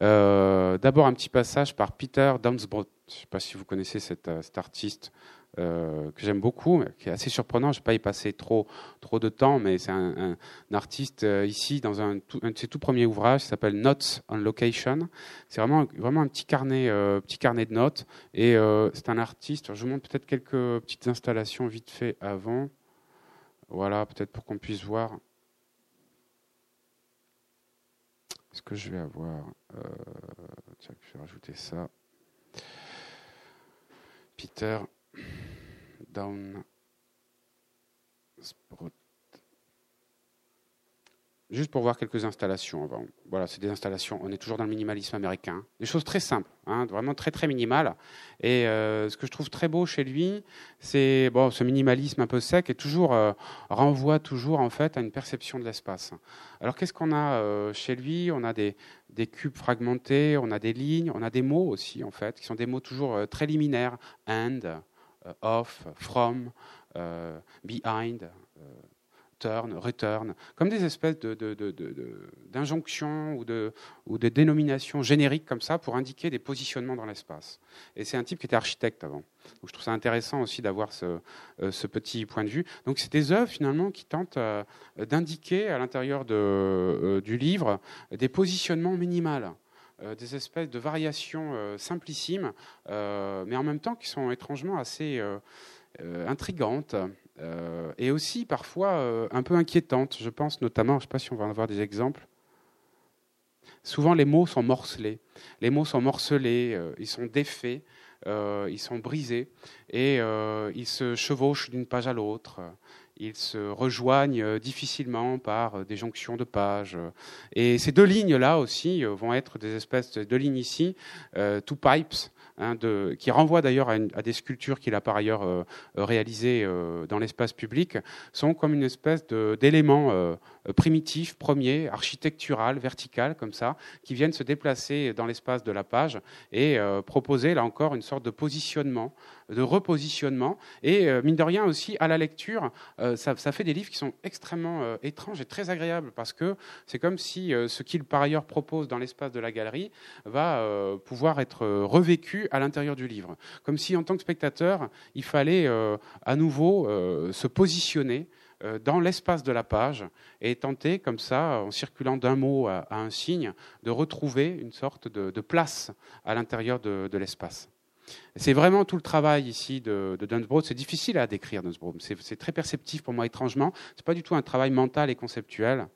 Euh, d'abord, un petit passage par Peter Dunsbrough. Je ne sais pas si vous connaissez cet artiste euh, que j'aime beaucoup, qui est assez surprenant. Je ne vais pas y passer trop, trop de temps, mais c'est un, artiste euh, ici dans un, de ses tout premiers ouvrages qui s'appelle Notes on Location. C'est vraiment, vraiment un petit carnet, euh, petit carnet de notes. Et c'est un artiste. Je vous montre peut-être quelques petites installations vite fait avant. Voilà, peut-être pour qu'on puisse voir ce que je vais avoir. je vais rajouter ça. Peter Juste pour voir quelques installations avant. Voilà, c'est des installations. On est toujours dans le minimalisme américain. Des choses très simples, hein, vraiment très très minimales. Et euh, ce que je trouve très beau chez lui, c'est bon, ce minimalisme un peu sec et toujours euh, renvoie toujours en fait à une perception de l'espace. Alors qu'est-ce qu'on a euh, chez lui? On a des, des cubes fragmentés, on a des lignes, on a des mots aussi en fait, qui sont des mots toujours très liminaires. And, off, from, euh, behind, euh, turn, return, comme des espèces d'injonctions ou, de, dénominations génériques comme ça pour indiquer des positionnements dans l'espace. Et c'est un type qui était architecte avant. Je trouve ça intéressant aussi d'avoir ce, ce, petit point de vue. Donc c'est des œuvres finalement qui tentent d'indiquer à l'intérieur du livre des positionnements minimales. Euh, des espèces de variations euh, simplissimes, euh, mais en même temps qui sont étrangement assez intrigantes et aussi parfois un peu inquiétantes. Je pense notamment, je ne sais pas si on va en avoir des exemples. Souvent, les mots sont morcelés. Les mots sont morcelés, ils sont défaits, ils sont brisés et ils se chevauchent d'une page à l'autre ils se rejoignent euh, difficilement par euh, des jonctions de pages. Et ces deux lignes-là aussi euh, vont être des espèces de lignes ici, two pipes, Hein, qui renvoient d'ailleurs à, des sculptures qu'il a par ailleurs réalisées dans l'espace public, sont comme une espèce d'éléments primitifs, premiers, architectural, vertical, comme ça, qui viennent se déplacer dans l'espace de la page et proposer là encore une sorte de positionnement de repositionnement. Et euh, mine de rien aussi, à la lecture, euh, ça, fait des livres qui sont extrêmement euh, étranges et très agréables parce que c'est comme si ce qu'il par ailleurs propose dans l'espace de la galerie va pouvoir être revécu à l'intérieur du livre. Comme si en tant que spectateur, il fallait à nouveau se positionner dans l'espace de la page et tenter, comme ça, en circulant d'un mot à, un signe, de retrouver une sorte de, place à l'intérieur de, l'espace. C'est vraiment tout le travail ici de, de Dunsbrough. C'est difficile à décrire, Dunsbrough. C'est très perceptif pour moi, étrangement. Ce n'est pas du tout un travail mental et conceptuel.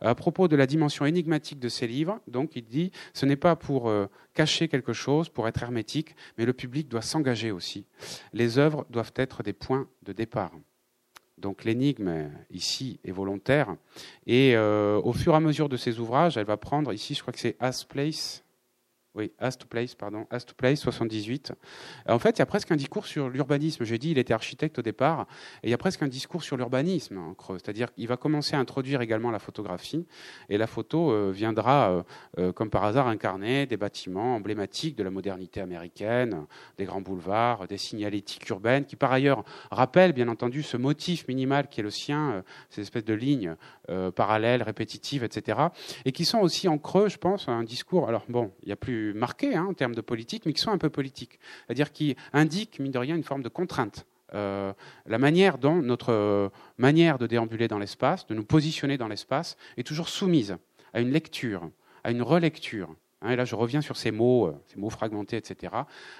À propos de la dimension énigmatique de ces livres, donc il dit ce n'est pas pour euh, cacher quelque chose, pour être hermétique, mais le public doit s'engager aussi. Les œuvres doivent être des points de départ. Donc l'énigme ici est volontaire. Et euh, au fur et à mesure de ses ouvrages, elle va prendre, ici je crois que c'est As Place, oui, As to Place, pardon, As to Place, 78. En fait, il y a presque un discours sur l'urbanisme. J'ai dit, il était architecte au départ, et il y a presque un discours sur l'urbanisme en creux. C'est-à-dire qu'il va commencer à introduire également la photographie, et la photo euh, viendra, euh, euh, comme par hasard, incarner des bâtiments emblématiques de la modernité américaine, des grands boulevards, des signalétiques urbaines, qui par ailleurs rappellent, bien entendu, ce motif minimal qui est le sien, ces espèces de lignes parallèles, répétitives, etc., et qui sont aussi en creux, je pense, un discours. Alors bon, il y a plus marqués hein, en termes de politique, mais qui sont un peu politiques. C'est-à-dire qui indiquent, mine de rien, une forme de contrainte. Euh, la manière dont notre euh, manière de déambuler dans l'espace, de nous positionner dans l'espace, est toujours soumise à une lecture, à une relecture. Hein, et là, je reviens sur ces mots, euh, ces mots fragmentés, etc.,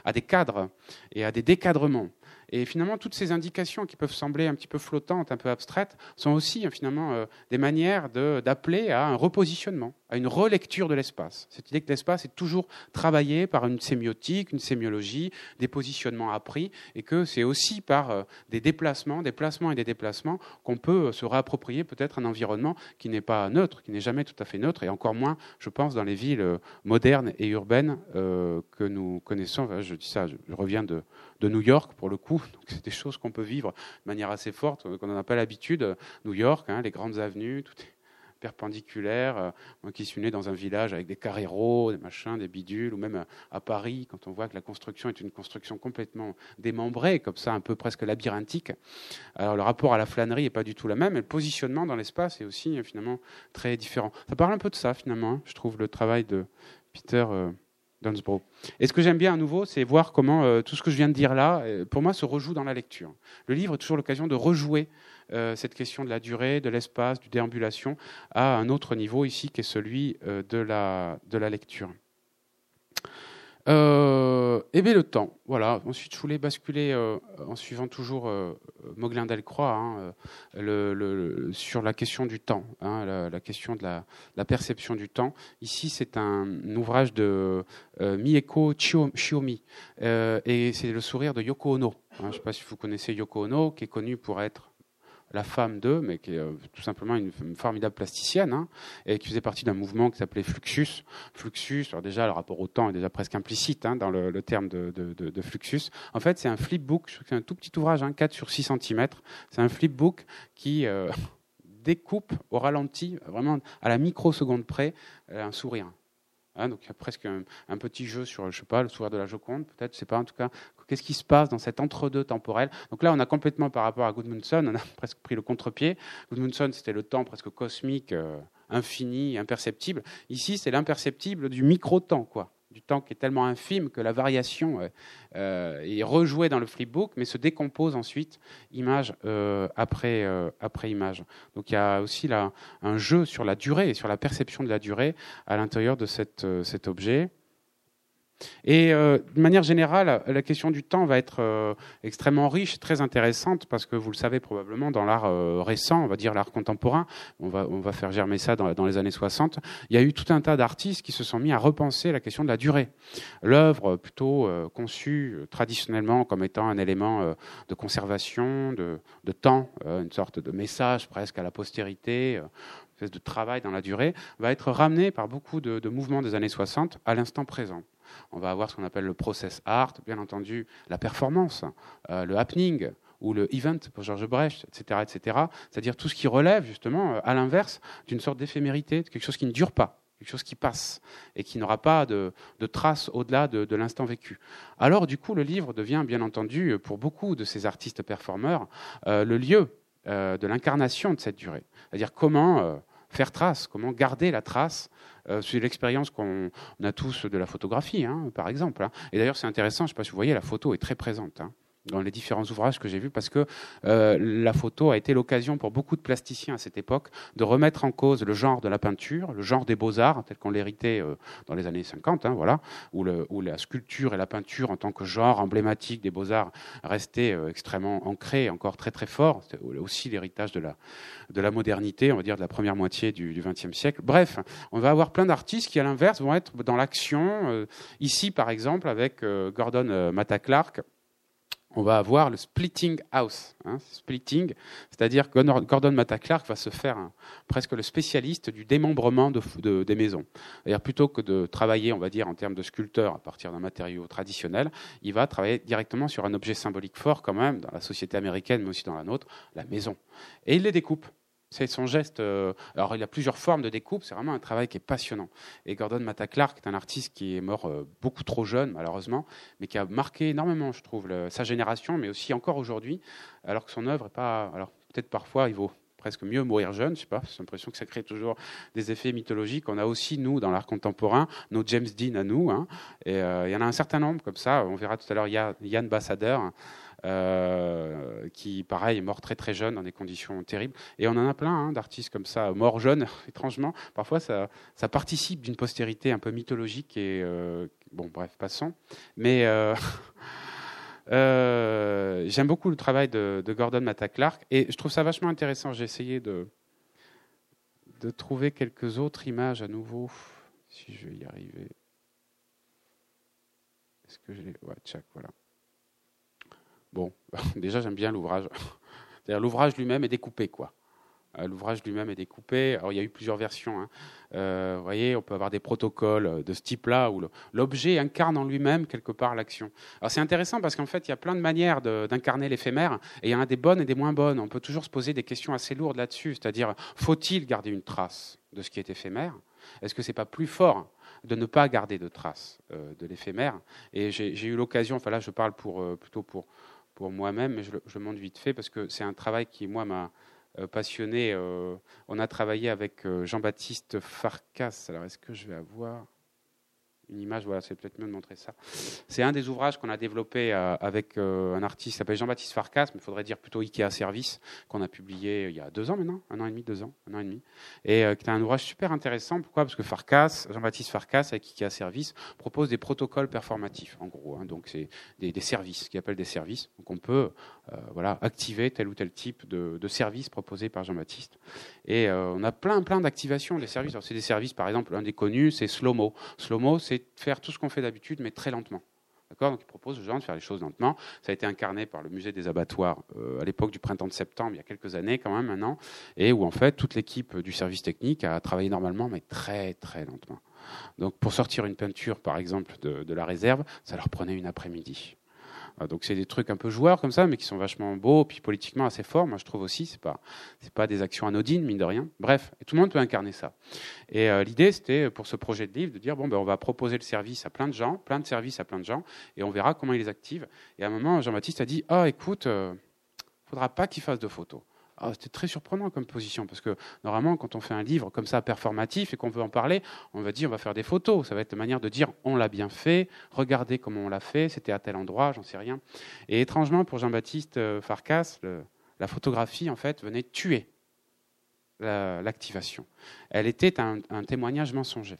à des cadres et à des décadrements. Et finalement, toutes ces indications qui peuvent sembler un petit peu flottantes, un peu abstraites, sont aussi hein, finalement euh, des manières d'appeler à un repositionnement, à une relecture de l'espace. Cette idée que l'espace est toujours travaillé par une sémiotique, une sémiologie, des positionnements appris, et que c'est aussi par euh, des déplacements, des placements et des déplacements qu'on peut euh, se réapproprier peut-être un environnement qui n'est pas neutre, qui n'est jamais tout à fait neutre, et encore moins, je pense, dans les villes modernes et urbaines que nous connaissons. je dis ça, je reviens de, New York pour le coup. c'est des choses qu'on peut vivre de manière assez forte, qu'on n'en a pas l'habitude. New York, hein, les grandes avenues, tout est perpendiculaire. Euh, moi qui suis né dans un village avec des carreaux, des machins, des bidules, ou même à Paris, quand on voit que la construction est une construction complètement démembrée, comme ça, un peu presque labyrinthique. Alors le rapport à la flânerie n'est pas du tout la même, et le positionnement dans l'espace est aussi finalement très différent. Ça parle un peu de ça finalement, hein. je trouve, le travail de Peter. Euh, et ce que j'aime bien à nouveau, c'est voir comment euh, tout ce que je viens de dire là, euh, pour moi, se rejoue dans la lecture. Le livre est toujours l'occasion de rejouer euh, cette question de la durée, de l'espace, du déambulation à un autre niveau ici, qui est celui de, la, de la lecture. Euh, et bien le temps, voilà. Ensuite, je voulais basculer euh, en suivant toujours euh, Moglin Delcroix hein, le, sur la question du temps, hein, la, question de la, perception du temps. Ici, c'est un, ouvrage de Mieko Chiomi et c'est le sourire de Yoko Ono. Hein. je ne sais pas si vous connaissez Yoko Ono, qui est connue pour être la femme d'eux, mais qui est euh, tout simplement une, formidable plasticienne, hein, et qui faisait partie d'un mouvement qui s'appelait Fluxus. Fluxus, alors déjà, le rapport au temps est déjà presque implicite hein, dans le, terme de, Fluxus. En fait, c'est un flipbook, c'est un tout petit ouvrage, hein, 4 sur 6 cm. C'est un flipbook qui euh, découpe au ralenti, vraiment à la microseconde près, euh, un sourire. Hein, donc il y a presque un, petit jeu sur, je sais pas, le sourire de la Joconde, peut-être, je sais pas, en tout cas, qu'est-ce qui se passe dans cet entre-deux temporel. Donc là, on a complètement, par rapport à Gudmundsson, on a presque pris le contre-pied. Gudmundsson, c'était le temps presque cosmique, euh, infini, imperceptible. Ici, c'est l'imperceptible du micro-temps, quoi du temps qui est tellement infime que la variation euh, euh, est rejouée dans le flipbook, mais se décompose ensuite, image euh, après, après image. Donc il y a aussi là un jeu sur la durée et sur la perception de la durée à l'intérieur de cet objet. Et euh, de manière générale, la question du temps va être euh, extrêmement riche, très intéressante, parce que vous le savez probablement, dans l'art euh, récent, on va dire l'art contemporain, on va, on va faire germer ça dans, les années 60, il y a eu tout un tas d'artistes qui se sont mis à repenser la question de la durée. L'œuvre, plutôt conçue traditionnellement comme étant un élément de conservation, de, de temps, une sorte de message presque à la postérité, espèce de travail dans la durée, va être ramenée par beaucoup de, de mouvements des années 60 à l'instant présent. On va avoir ce qu'on appelle le process art, bien entendu la performance, euh, le happening ou le event pour Georges Brecht, etc., etc. C'est-à-dire tout ce qui relève justement, euh, à l'inverse, d'une sorte d'éphémérité, de quelque chose qui ne dure pas quelque chose qui passe et qui n'aura pas de, traces au-delà de, l'instant vécu. Alors, du coup, le livre devient, bien entendu, pour beaucoup de ces artistes performeurs, euh, le lieu de l'incarnation de cette durée. C'est-à-dire comment faire trace, comment garder la trace. Euh, c'est l'expérience qu'on a tous de la photographie, hein, par exemple. Hein. Et d'ailleurs, c'est intéressant, je ne sais pas si vous voyez, la photo est très présente. Hein. Dans les différents ouvrages que j'ai vus, parce que euh, la photo a été l'occasion pour beaucoup de plasticiens à cette époque de remettre en cause le genre de la peinture, le genre des beaux-arts, tel qu'on l'héritait euh, dans les années 50, hein, voilà, où, le, où, la sculpture et la peinture en tant que genre emblématique des beaux-arts restaient euh, extrêmement ancrés, encore très très fort. C'était aussi l'héritage de la, de la modernité, on va dire de la première moitié du XXe siècle. Bref, on va avoir plein d'artistes qui, à l'inverse, vont être dans l'action. ici, par exemple, avec Gordon Matta Clark, on va avoir le splitting house. Hein, splitting, c'est-à-dire Gordon Matta Clark va se faire presque le spécialiste du démembrement de, des maisons. Plutôt que de travailler, on va dire, en termes de sculpteur à partir d'un matériau traditionnel, il va travailler directement sur un objet symbolique fort quand même dans la société américaine, mais aussi dans la nôtre, la maison. Et il les découpe. C'est son geste. Euh, alors, il a plusieurs formes de découpe. C'est vraiment un travail qui est passionnant. Et Gordon Matta Clark est un artiste qui est mort euh, beaucoup trop jeune, malheureusement, mais qui a marqué énormément, je trouve, sa génération, mais aussi encore aujourd'hui, alors que son œuvre est pas. Alors, peut-être parfois, il vaut presque mieux mourir jeune, je sais pas, j'ai l'impression que ça crée toujours des effets mythologiques. On a aussi, nous, dans l'art contemporain, nos James Dean à nous, hein. et euh, il y en a un certain nombre comme ça, on verra tout à l'heure Yann Bassader, euh, qui, pareil, est mort très très jeune dans des conditions terribles. Et on en a plein hein, d'artistes comme ça, morts jeunes, étrangement. Parfois, ça, ça participe d'une postérité un peu mythologique et euh, bon, bref, passons. Mais euh, j'aime beaucoup le travail de, Gordon Matta Clark et je trouve ça vachement intéressant. J'ai essayé de de trouver quelques autres images à nouveau, si je vais y arriver. Est-ce que j'ai ouais, check, voilà. Bon, déjà j'aime bien l'ouvrage. C'est-à-dire l'ouvrage lui-même est découpé, quoi. Euh, l'ouvrage lui-même est découpé. Alors il y a eu plusieurs versions. Hein. Euh, vous voyez, on peut avoir des protocoles de ce type-là où l'objet incarne en lui-même quelque part l'action. Alors c'est intéressant parce qu'en fait il y a plein de manières d'incarner l'éphémère et il y en a des bonnes et des moins bonnes. On peut toujours se poser des questions assez lourdes là-dessus. C'est-à-dire, faut-il garder une trace de ce qui est éphémère? Est-ce que c'est pas plus fort de ne pas garder de trace euh, de l'éphémère? Et j'ai eu l'occasion, enfin là je parle pour, plutôt pour pour moi-même, mais je, je, le montre vite fait parce que c'est un travail qui, moi, m'a euh, passionné. Euh, on a travaillé avec euh, Jean-Baptiste Farcas. Alors, est-ce que je vais avoir une image, voilà, c'est peut-être mieux de montrer ça. C'est un des ouvrages qu'on a développé euh, avec euh, un artiste qui s'appelle Jean-Baptiste Farcas, mais il faudrait dire plutôt Ikea Service, qu'on a publié il y a deux ans maintenant, un an et demi, deux ans, un an et demi, et euh, qui est un ouvrage super intéressant. Pourquoi? Parce que Farcas, Jean-Baptiste Farcas, avec Ikea Service, propose des protocoles performatifs, en gros. Hein. donc c'est des, des, services, qui appelle des services. Donc on peut voilà, activer tel ou tel type de, service proposé par Jean-Baptiste. Et on a plein, plein d'activations des services. c'est des services, par exemple, un des connus, c'est Slow-Mo. Slow-Mo, c'est faire tout ce qu'on fait d'habitude, mais très lentement. Donc, il propose aux gens de faire les choses lentement. Ça a été incarné par le musée des abattoirs euh, à l'époque du printemps de septembre, il y a quelques années quand même maintenant, et où en fait toute l'équipe du service technique a travaillé normalement, mais très très lentement. Donc, pour sortir une peinture, par exemple, de la réserve, ça leur prenait une après-midi. Ah, donc c'est des trucs un peu joueurs comme ça, mais qui sont vachement beaux, puis politiquement assez forts. Moi, je trouve aussi, c'est pas c'est pas des actions anodines, mine de rien. Bref, et tout le monde peut incarner ça. Et euh, l'idée, c'était pour ce projet de livre de dire bon, ben on va proposer le service à plein de gens, plein de services à plein de gens, et on verra comment ils les activent. Et à un moment, Jean-Baptiste a dit ah écoute, euh, faudra pas qu'il fasse de photos. Ah, c'était très surprenant comme position, parce que normalement, quand on fait un livre comme ça, performatif, et qu'on veut en parler, on va dire, on va faire des photos. Ça va être une manière de dire, on l'a bien fait, regardez comment on l'a fait, c'était à tel endroit, j'en sais rien. Et étrangement, pour Jean-Baptiste euh, Farcas, la photographie, en fait, venait tuer l'activation. Elle était un témoignage mensonger.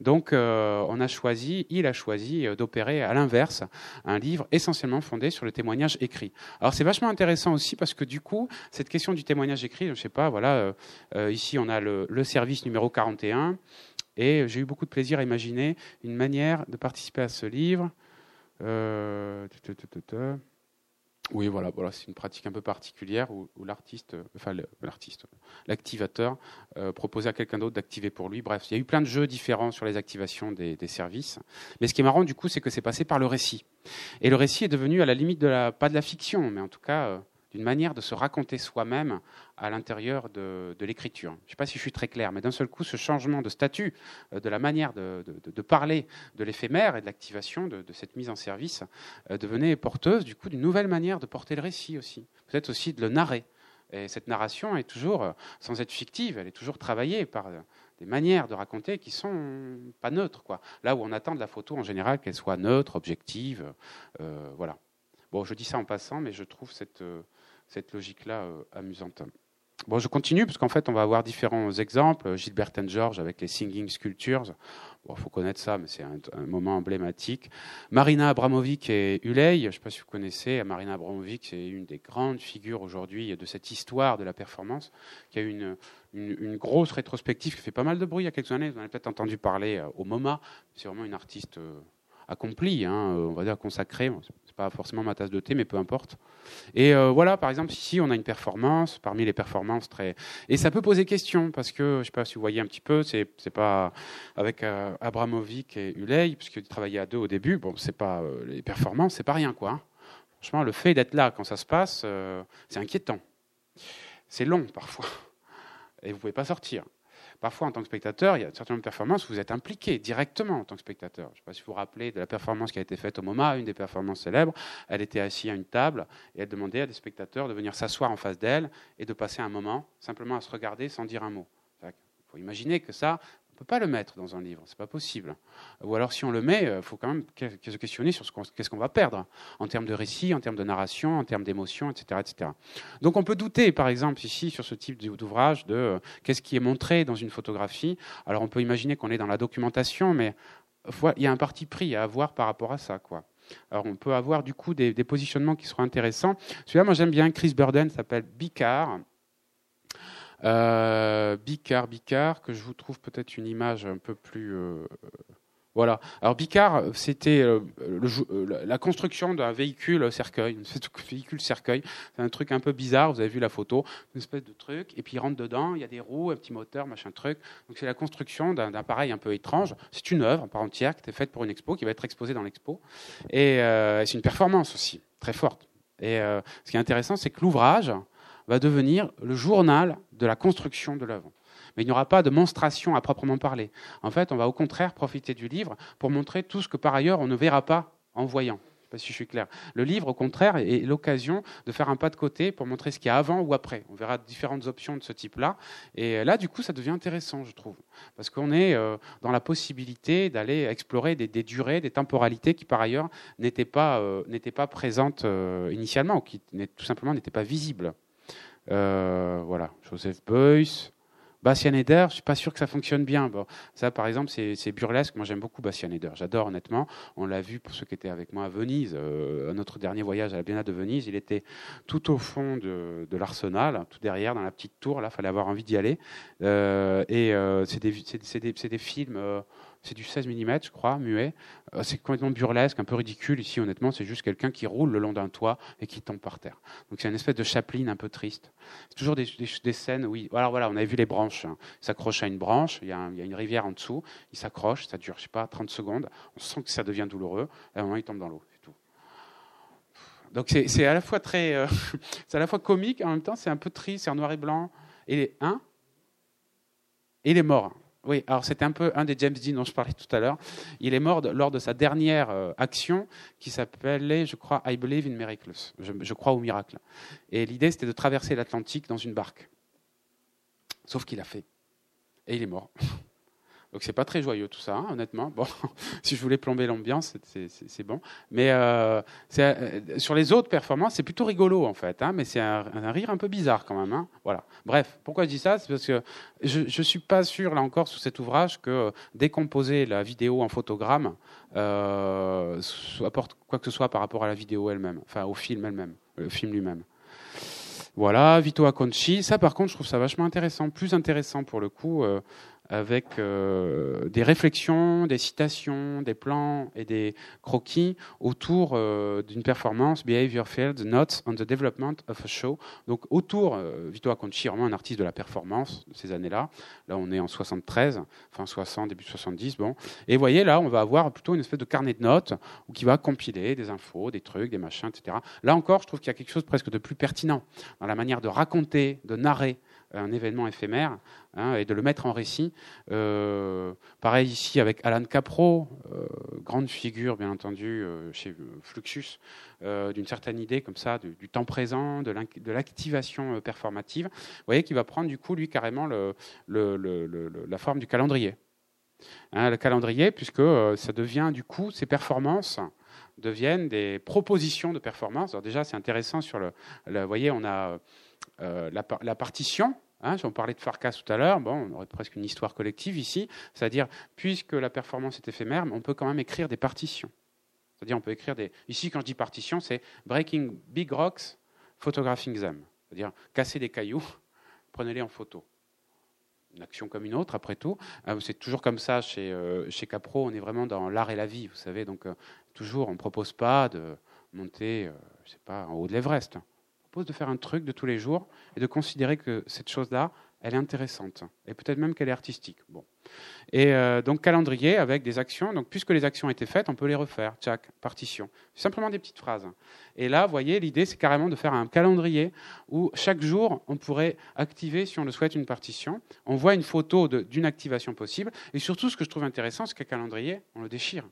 Donc, euh, on a choisi, il a choisi euh, d'opérer à l'inverse, un livre essentiellement fondé sur le témoignage écrit. Alors, c'est vachement intéressant aussi parce que du coup, cette question du témoignage écrit, je ne sais pas, voilà, euh, ici on a le, le, service numéro 41, et j'ai eu beaucoup de plaisir à imaginer une manière de participer à ce livre. Oui, voilà, voilà c'est une pratique un peu particulière où, l'artiste, euh, enfin l'artiste, l'activateur euh, proposait à quelqu'un d'autre d'activer pour lui. Bref, il y a eu plein de jeux différents sur les activations des, des services. Mais ce qui est marrant du coup, c'est que c'est passé par le récit. Et le récit est devenu à la limite de la, pas de la fiction, mais en tout cas euh, d'une manière de se raconter soi-même à l'intérieur de, l'écriture. Je ne sais pas si je suis très clair, mais d'un seul coup, ce changement de statut, euh, de la manière de, parler de l'éphémère et de l'activation de, cette mise en service, euh, devenait porteuse du coup d'une nouvelle manière de porter le récit aussi, peut-être aussi de le narrer. Et cette narration est toujours, euh, sans être fictive, elle est toujours travaillée par des manières de raconter qui sont pas neutres. Quoi. Là où on attend de la photo en général qu'elle soit neutre, objective, voilà. Bon, je dis ça en passant, mais je trouve cette, cette logique-là amusante. Bon, je continue parce qu'en fait, on va avoir différents exemples. Gilbert and George avec les Singing Sculptures. Il faut connaître ça, mais c'est un, moment emblématique. Marina Abramovic et Uley, je ne sais pas si vous connaissez, Marina Abramovic, c'est une des grandes figures aujourd'hui de cette histoire de la performance, qui a eu une, une, grosse rétrospective qui fait pas mal de bruit il y a quelques années. Vous en avez peut-être entendu parler euh, au MoMA. C'est vraiment une artiste accomplie, hein, euh, on va dire consacrée pas forcément ma tasse de thé, mais peu importe. Et euh, voilà, par exemple, ici, on a une performance, parmi les performances très. Et ça peut poser question, parce que, je ne sais pas si vous voyez un petit peu, c'est pas avec euh, Abramovic et Uley, puisqu'ils travaillaient à deux au début, bon, c'est pas. Euh, les performances, c'est pas rien, quoi. Hein. Franchement, le fait d'être là quand ça se passe, c'est inquiétant. C'est long, parfois. Et vous ne pouvez pas sortir. Parfois, en tant que spectateur, il y a certaines performances où vous êtes impliqué directement en tant que spectateur. Je ne sais pas si vous vous rappelez de la performance qui a été faite au MoMA, une des performances célèbres. Elle était assise à une table et elle demandait à des spectateurs de venir s'asseoir en face d'elle et de passer un moment simplement à se regarder sans dire un mot. Il faut imaginer que ça, peut pas le mettre dans un livre, c'est pas possible. Ou alors si on le met, il euh, faut quand même se questionner sur ce qu'est-ce qu'on va perdre en termes de récit, en termes de narration, en termes d'émotion, etc., etc. Donc on peut douter, par exemple ici sur ce type d'ouvrage de euh, qu'est-ce qui est montré dans une photographie. Alors on peut imaginer qu'on est dans la documentation, mais il y a un parti pris à avoir par rapport à ça, quoi. Alors on peut avoir du coup des, des positionnements qui seront intéressants. Celui-là, moi j'aime bien. Chris Burden s'appelle Bicard. Euh, Bicard, Bicard, que je vous trouve peut-être une image un peu plus. Euh, voilà. Alors Bicard, c'était euh, la construction d'un véhicule cercueil, un véhicule cercueil. C'est un truc un peu bizarre. Vous avez vu la photo, une espèce de truc. Et puis il rentre dedans. Il y a des roues, un petit moteur, machin truc. Donc c'est la construction d'un appareil un peu étrange. C'est une œuvre par entière qui est faite pour une expo, qui va être exposée dans l'expo. Et c'est une performance aussi très forte. Et ce qui est intéressant, c'est que l'ouvrage va devenir le journal de la construction de l'œuvre. Mais il n'y aura pas de monstration à proprement parler. En fait, on va au contraire profiter du livre pour montrer tout ce que par ailleurs on ne verra pas en voyant. Je sais pas si je suis clair. Le livre, au contraire, est l'occasion de faire un pas de côté pour montrer ce qu'il y a avant ou après. On verra différentes options de ce type-là. Et là, du coup, ça devient intéressant, je trouve. Parce qu'on est euh, dans la possibilité d'aller explorer des, durées, des temporalités qui, par ailleurs, n'étaient pas, euh, pas présentes euh, initialement, ou qui tout simplement n'étaient pas visibles. Euh, voilà, Joseph Beuys. Bastian Eder, je suis pas sûr que ça fonctionne bien. Bon, ça, par exemple, c'est burlesque. Moi, j'aime beaucoup Bastian Eder. J'adore, honnêtement. On l'a vu pour ceux qui étaient avec moi à Venise, euh, notre dernier voyage à la Biennale de Venise. Il était tout au fond de, l'Arsenal, tout derrière, dans la petite tour. Là, il fallait avoir envie d'y aller. Euh, et c'est des, films c'est du 16 mm, je crois, muet. Euh, c'est complètement burlesque, un peu ridicule. Ici, honnêtement, c'est juste quelqu'un qui roule le long d'un toit et qui tombe par terre. Donc c'est une espèce de chapeline un peu triste. C'est toujours des, scènes, oui. Alors voilà, on avait vu les branches. Hein. Il s'accroche à une branche, il y, a une rivière en dessous, il s'accroche, ça dure, je sais pas, 30 secondes. On sent que ça devient douloureux. Et à un moment, il tombe dans l'eau. Donc c'est à la fois très, euh, c'est à la fois comique, en même temps c'est un peu triste, c'est en noir et blanc. Et hein? Et il est mort. Oui, alors c'était un peu un des James Dean dont je parlais tout à l'heure. Il est mort lors de sa dernière euh, action qui s'appelait, je crois, I Believe in Miracles. Je, crois au miracle. Et l'idée, c'était de traverser l'Atlantique dans une barque. Sauf qu'il a fait. Et il est mort. Donc c'est pas très joyeux tout ça, hein, honnêtement. Bon, si je voulais plomber l'ambiance, c'est bon. Mais euh, euh, sur les autres performances, c'est plutôt rigolo en fait, hein, mais c'est un, rire un peu bizarre quand même. Hein. Voilà. Bref, pourquoi je dis ça? C'est parce que je, ne suis pas sûr là encore sous cet ouvrage que décomposer la vidéo en photogramme euh, apporte quoi que ce soit par rapport à la vidéo elle-même, enfin au film elle-même, le film lui-même. Voilà, Vito Acconci. Ça, par contre, je trouve ça vachement intéressant, plus intéressant pour le coup avec euh, des réflexions, des citations, des plans et des croquis autour euh, d'une performance Behavior Field Notes on the Development of a Show. Donc autour, euh, Vito Acconci, vraiment un artiste de la performance ces années-là. Là, on est en 73, fin 60, début 70. Bon. Et vous voyez, là, on va avoir plutôt une espèce de carnet de notes où qui va compiler des infos, des trucs, des machins, etc. Là encore, je trouve qu'il y a quelque chose presque de plus pertinent dans la manière de raconter, de narrer un événement éphémère hein, et de le mettre en récit. Euh, pareil ici avec Alan Capro, euh, grande figure bien entendu euh, chez Fluxus, d'une certaine idée comme ça du, temps présent, de l'activation performative. Vous voyez qu'il va prendre du coup lui carrément la forme du calendrier. Hein, le calendrier, puisque ça devient du coup ces performances deviennent des propositions de performance. Alors déjà, c'est intéressant sur le, Vous voyez, on a la, partition. Hein, on parlait de Farkas tout à l'heure, bon, on aurait presque une histoire collective ici, c'est-à-dire, puisque la performance est éphémère, on peut quand même écrire des partitions. C'est-à-dire, on peut écrire des. Ici, quand je dis partition, c'est breaking big rocks, photographing them. C'est-à-dire, casser des cailloux, prenez-les en photo une action comme une autre, après tout. Euh, c'est toujours comme ça chez, euh, chez Capro, on est vraiment dans l'art et la vie, vous savez. Donc, euh, toujours, on ne propose pas de monter, je sais pas, en haut de l'Everest. Propose de faire un truc de tous les jours et de considérer que cette chose-là, elle est intéressante. Et peut-être même qu'elle est artistique. Bon. Et euh, donc calendrier avec des actions. Donc puisque les actions étaient faites, on peut les refaire. Chaque partition. Simplement des petites phrases. Et là, vous voyez, l'idée, c'est carrément de faire un calendrier où chaque jour, on pourrait activer, si on le souhaite, une partition. On voit une photo d'une activation possible. Et surtout, ce que je trouve intéressant, c'est qu'un calendrier, on le déchire.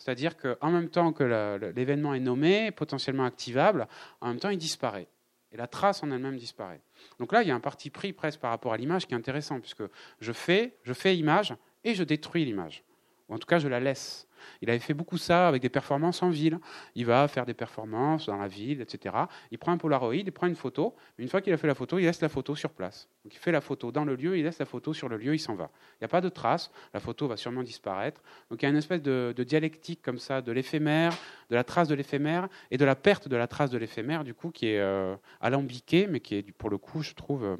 C'est-à-dire qu'en même temps que l'événement est nommé, potentiellement activable, en même temps, il disparaît. Et la trace en elle-même disparaît. Donc là, il y a un parti pris presque par rapport à l'image qui est intéressant, puisque je fais, je fais image et je détruis l'image. Ou en tout cas, je la laisse. Il avait fait beaucoup ça avec des performances en ville. Il va faire des performances dans la ville, etc. Il prend un Polaroid, il prend une photo. Une fois qu'il a fait la photo, il laisse la photo sur place. Il fait la photo dans le lieu, il laisse la photo sur le lieu, il s'en va. Il n'y a pas de trace, la photo va sûrement disparaître. Donc il y a une espèce de, dialectique comme ça de l'éphémère, de la trace de l'éphémère et de la perte de la trace de l'éphémère, du coup, qui est euh, alambiquée, mais qui est, pour le coup, je trouve, euh,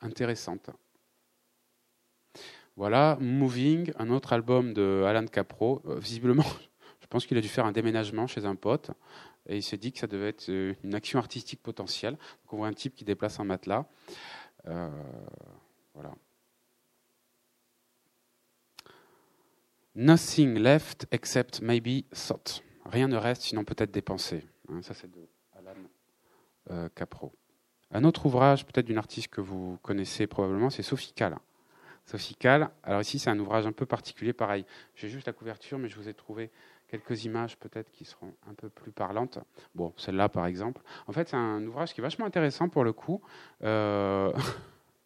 intéressante. Voilà, Moving, un autre album de Alan Capro. Euh, visiblement, je pense qu'il a dû faire un déménagement chez un pote et il s'est dit que ça devait être euh, une action artistique potentielle. On voit un type qui déplace un matelas. Euh, voilà. Nothing left except maybe thought. Rien ne reste sinon peut-être des pensées. Hein, ça c'est de Alan Capro. Un autre ouvrage, peut-être d'une artiste que vous connaissez probablement, c'est Sophie Kahl. Sophie Alors ici, c'est un ouvrage un peu particulier, pareil. J'ai juste la couverture, mais je vous ai trouvé quelques images peut-être qui seront un peu plus parlantes. Bon, celle-là, par exemple. En fait, c'est un ouvrage qui est vachement intéressant pour le coup. Euh,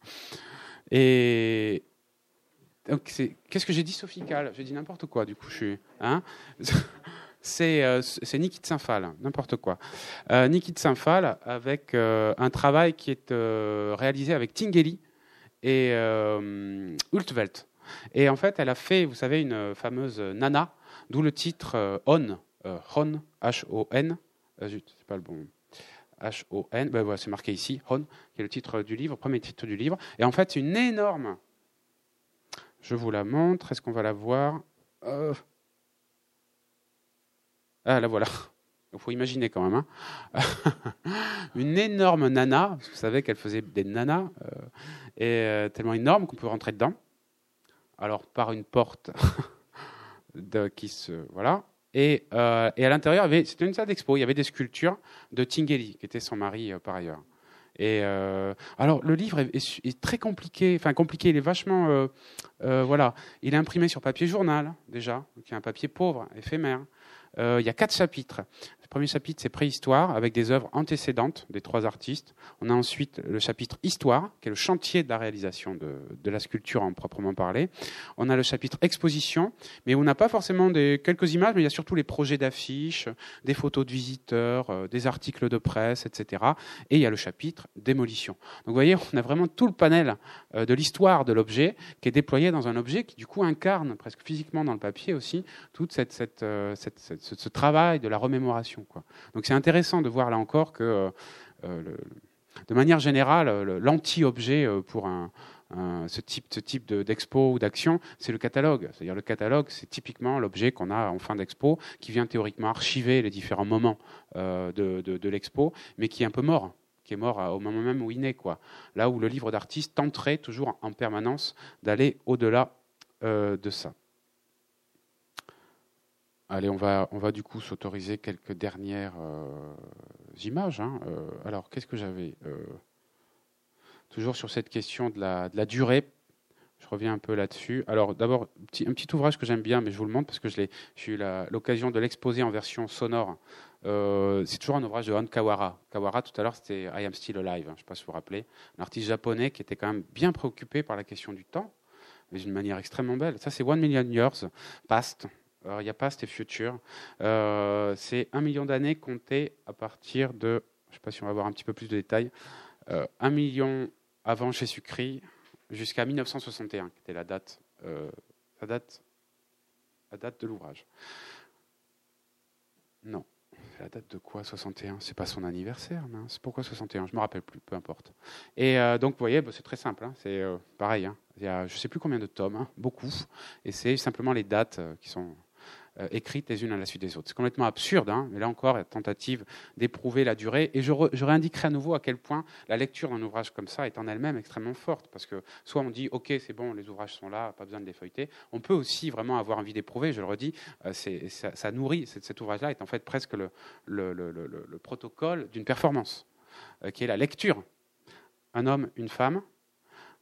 et qu'est-ce que j'ai dit, Sophie J'ai dit n'importe quoi. Du coup, je suis. Hein? C'est euh, Niki de Saint-Phal, n'importe quoi. Euh, Niki de Saint-Phal avec euh, un travail qui est réalisé avec Tingeli, et euh, Ultvelt. Et en fait, elle a fait, vous savez, une fameuse nana, d'où le titre euh, On, euh, Hon, H-O-N. c'est pas le bon. H-O-N, ben voilà, c'est marqué ici, Hon, qui est le titre du livre, premier titre du livre. Et en fait, une énorme. Je vous la montre, est-ce qu'on va la voir Ah, la voilà. Il faut imaginer quand même. Hein. une énorme nana, vous savez qu'elle faisait des nanas, euh, et euh, tellement énorme qu'on peut rentrer dedans. Alors par une porte qui se voilà. Et, euh, et à l'intérieur, c'était une salle d'expo. Il y avait des sculptures de Tingeli, qui était son mari par ailleurs. Et alors le livre est, très compliqué, enfin compliqué. Il est vachement, voilà, il est imprimé sur papier journal déjà, qui est un papier pauvre, éphémère. il y a quatre chapitres premier chapitre, c'est préhistoire, avec des œuvres antécédentes des trois artistes. On a ensuite le chapitre histoire, qui est le chantier de la réalisation de, la sculpture en proprement parler. On a le chapitre exposition, mais on n'a pas forcément des, quelques images, mais il y a surtout les projets d'affiches, des photos de visiteurs, euh, des articles de presse, etc. Et il y a le chapitre démolition. Donc vous voyez, on a vraiment tout le panel euh, de l'histoire de l'objet qui est déployé dans un objet qui du coup incarne presque physiquement dans le papier aussi tout cette, euh, ce travail de la remémoration. Donc c'est intéressant de voir là encore que, euh, euh, de manière générale, l'anti-objet euh, pour un, ce type, ce type d'expo ou d'action, c'est le catalogue. C'est-à-dire le catalogue, c'est typiquement l'objet qu'on a en fin d'expo, qui vient théoriquement archiver les différents moments de, l'expo, mais qui est un peu mort qui est mort au moment même où il naît. Quoi. Là où le livre d'artiste tenterait toujours en permanence d'aller au-delà de ça. Allez, on va, on va du coup s'autoriser quelques dernières euh, images. Hein. Euh, alors, qu'est-ce que j'avais euh, Toujours sur cette question de la, durée. Je reviens un peu là-dessus. Alors, d'abord, un petit ouvrage que j'aime bien, mais je vous le montre parce que j'ai eu l'occasion de l'exposer en version sonore. c'est toujours un ouvrage de Han Kawara. Kawara, tout à l'heure, c'était I Am Still Alive. Hein, je ne sais pas si vous vous rappelez. Un artiste japonais qui était quand même bien préoccupé par la question du temps, mais d'une manière extrêmement belle. Ça, c'est One Million Years Past il n'y a pas c'était futur. c'est un million d'années comptées à partir de, je ne sais pas si on va avoir un petit peu plus de détails, un million avant Jésus-Christ jusqu'à 1961, qui était la date, la date, la date de l'ouvrage. Non. La date de quoi 61 C'est pas son anniversaire, mince. Pourquoi 61 Je me rappelle plus, peu importe. Et euh, donc, vous voyez, bah, c'est très simple. Hein. c'est euh, pareil. Hein. Il y a, je sais plus combien de tomes, hein. beaucoup. Et c'est simplement les dates euh, qui sont euh, écrites les unes à la suite des autres. C'est complètement absurde, hein, mais là encore, la tentative d'éprouver la durée. Et je, réindiquerai à nouveau à quel point la lecture d'un ouvrage comme ça est en elle-même extrêmement forte, parce que soit on dit, OK, c'est bon, les ouvrages sont là, pas besoin de les feuilleter. On peut aussi vraiment avoir envie d'éprouver, je le redis, euh, ça, ça, nourrit, cet, ouvrage-là est en fait presque le protocole d'une performance, euh, qui est la lecture. Un homme, une femme,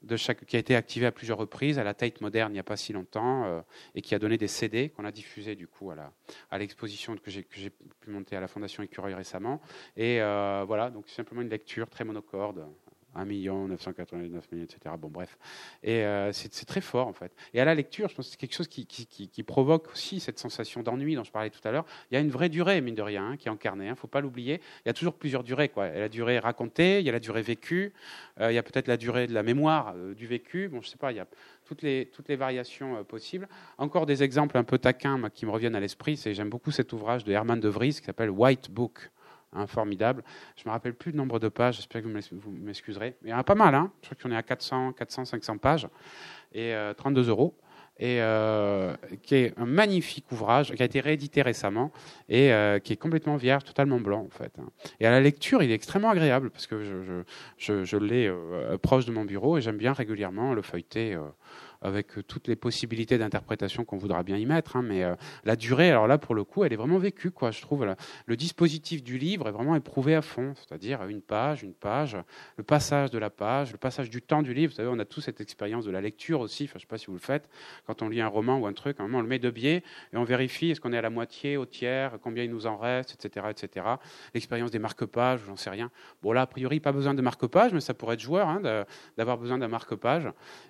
de qui a été activé à plusieurs reprises à la Tate moderne il n'y a pas si longtemps euh, et qui a donné des CD qu'on a diffusés du coup à l'exposition que j'ai pu monter à la Fondation Écureuil récemment. Et euh, voilà, donc simplement une lecture très monocorde 1 million 989 000, etc. Bon, bref. Et euh, c'est très fort, en fait. Et à la lecture, je pense que c'est quelque chose qui, provoque aussi cette sensation d'ennui dont je parlais tout à l'heure. Il y a une vraie durée, mine de rien, hein, qui est incarnée. Il hein, ne faut pas l'oublier. Il y a toujours plusieurs durées. Il y a la durée racontée, il y a la durée vécue, euh, il y a peut-être la durée de la mémoire euh, du vécu. Bon, je ne sais pas, il y a toutes les, variations possibles. Encore des exemples un peu taquins qui me reviennent à l'esprit. J'aime beaucoup cet ouvrage de Herman de Vries qui s'appelle White Book formidable. Je ne me rappelle plus le nombre de pages, j'espère que vous m'excuserez. Il y en a pas mal, hein je crois qu'on est à 400, 400, 500 pages et 32 euh, euros. Et euh, qui est un magnifique ouvrage qui a été réédité récemment et euh, qui est complètement vierge, totalement blanc en fait. Hein. Et à la lecture, il est extrêmement agréable parce que je, je, je, je l'ai proche de mon bureau et j'aime bien régulièrement le feuilleter avec euh, toutes les possibilités d'interprétation qu'on voudra bien y mettre. Hein, mais euh, la durée, alors là, pour le coup, elle est vraiment vécue, quoi, je trouve. Le dispositif du livre est vraiment éprouvé à fond, c'est-à-dire une page, une page, le passage de la page, le passage du temps du livre. Vous savez, on a tous cette expérience de la lecture aussi. Enfin, je ne sais pas si vous le faites. Quand on lit un roman ou un truc, à un moment, on le met de biais et on vérifie est-ce qu'on est à la moitié, au tiers, combien il nous en reste, etc. etc. L'expérience des marque-pages, j'en sais rien. Bon, là, a priori, pas besoin de marque-page, mais ça pourrait être joueur hein, d'avoir besoin d'un marque-page.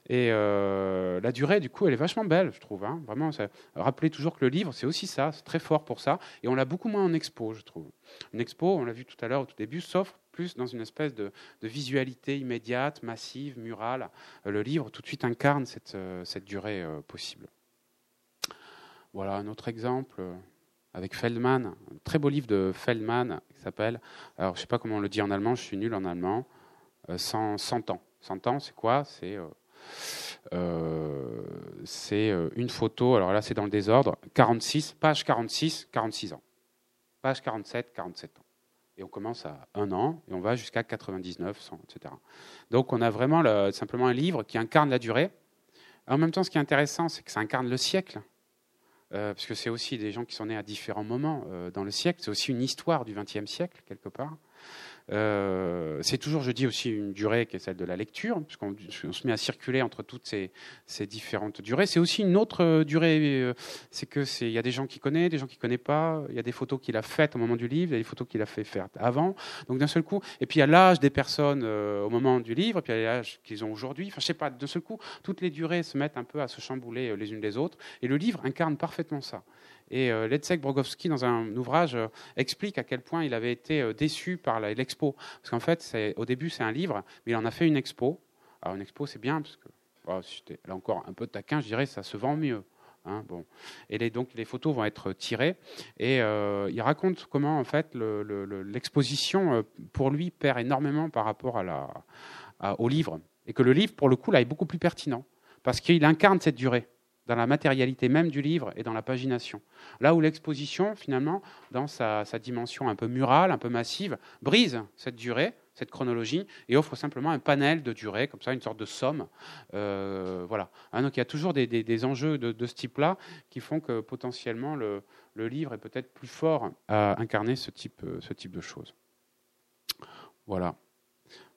Et euh, euh, la durée, du coup, elle est vachement belle, je trouve. Hein. Vraiment, rappelez toujours que le livre, c'est aussi ça, c'est très fort pour ça. Et on l'a beaucoup moins en expo, je trouve. Une expo, on l'a vu tout à l'heure au tout début, s'offre plus dans une espèce de, visualité immédiate, massive, murale. Euh, le livre, tout de suite, incarne cette, euh, durée possible. Voilà un autre exemple avec Feldman, un très beau livre de Feldman qui s'appelle, alors je ne sais pas comment on le dit en allemand, je suis nul en allemand, 100, 100 ans. 100 ans, c'est quoi? C'est c'est euh, une photo, alors là c'est dans le désordre, 46, page 46, 46 ans. Page 47, 47 ans. Et on commence à un an et on va jusqu'à 99, 100, etc. Donc on a vraiment simplement un livre qui incarne la durée. En même temps, ce qui est intéressant, c'est que ça incarne le siècle. Euh, parce que c'est aussi des gens qui sont nés à différents moments dans le siècle. C'est aussi une histoire du XXe siècle, quelque part. Euh, c'est toujours, je dis aussi, une durée qui est celle de la lecture, puisqu'on se met à circuler entre toutes ces, différentes durées. C'est aussi une autre euh, durée, euh, c'est que il y a des gens qui connaissent, des gens qui connaissent pas. Il y a des photos qu'il a faites au moment du livre, il y a des photos qu'il a fait faire avant. Donc d'un seul coup, et puis il y a l'âge des personnes au moment du livre, et puis il y a l'âge qu'ils ont aujourd'hui. Enfin, je sais pas. D'un seul coup, toutes les durées se mettent un peu à se chambouler les unes les autres, et le livre incarne parfaitement ça. Et euh, Ledzek Brogowski, dans un ouvrage, euh, explique à quel point il avait été euh, déçu par l'expo. Parce qu'en fait, au début, c'est un livre, mais il en a fait une expo. Alors, une expo, c'est bien, parce que, oh, là encore un peu taquin, je dirais, ça se vend mieux. Hein, bon. Et les, donc les photos vont être tirées et il raconte comment en fait l'exposition pour lui perd énormément par rapport au livre et que le livre pour le coup là est beaucoup plus pertinent parce qu'il incarne cette durée dans la matérialité même du livre et dans la pagination. Là où l'exposition, finalement, dans sa, dimension un peu murale, un peu massive, brise cette durée, cette chronologie, et offre simplement un panel de durée, comme ça, une sorte de somme. Euh, voilà. Hein, donc il y a toujours des, enjeux de, ce type-là qui font que potentiellement le, livre est peut-être plus fort à incarner ce type, ce type de choses. Voilà.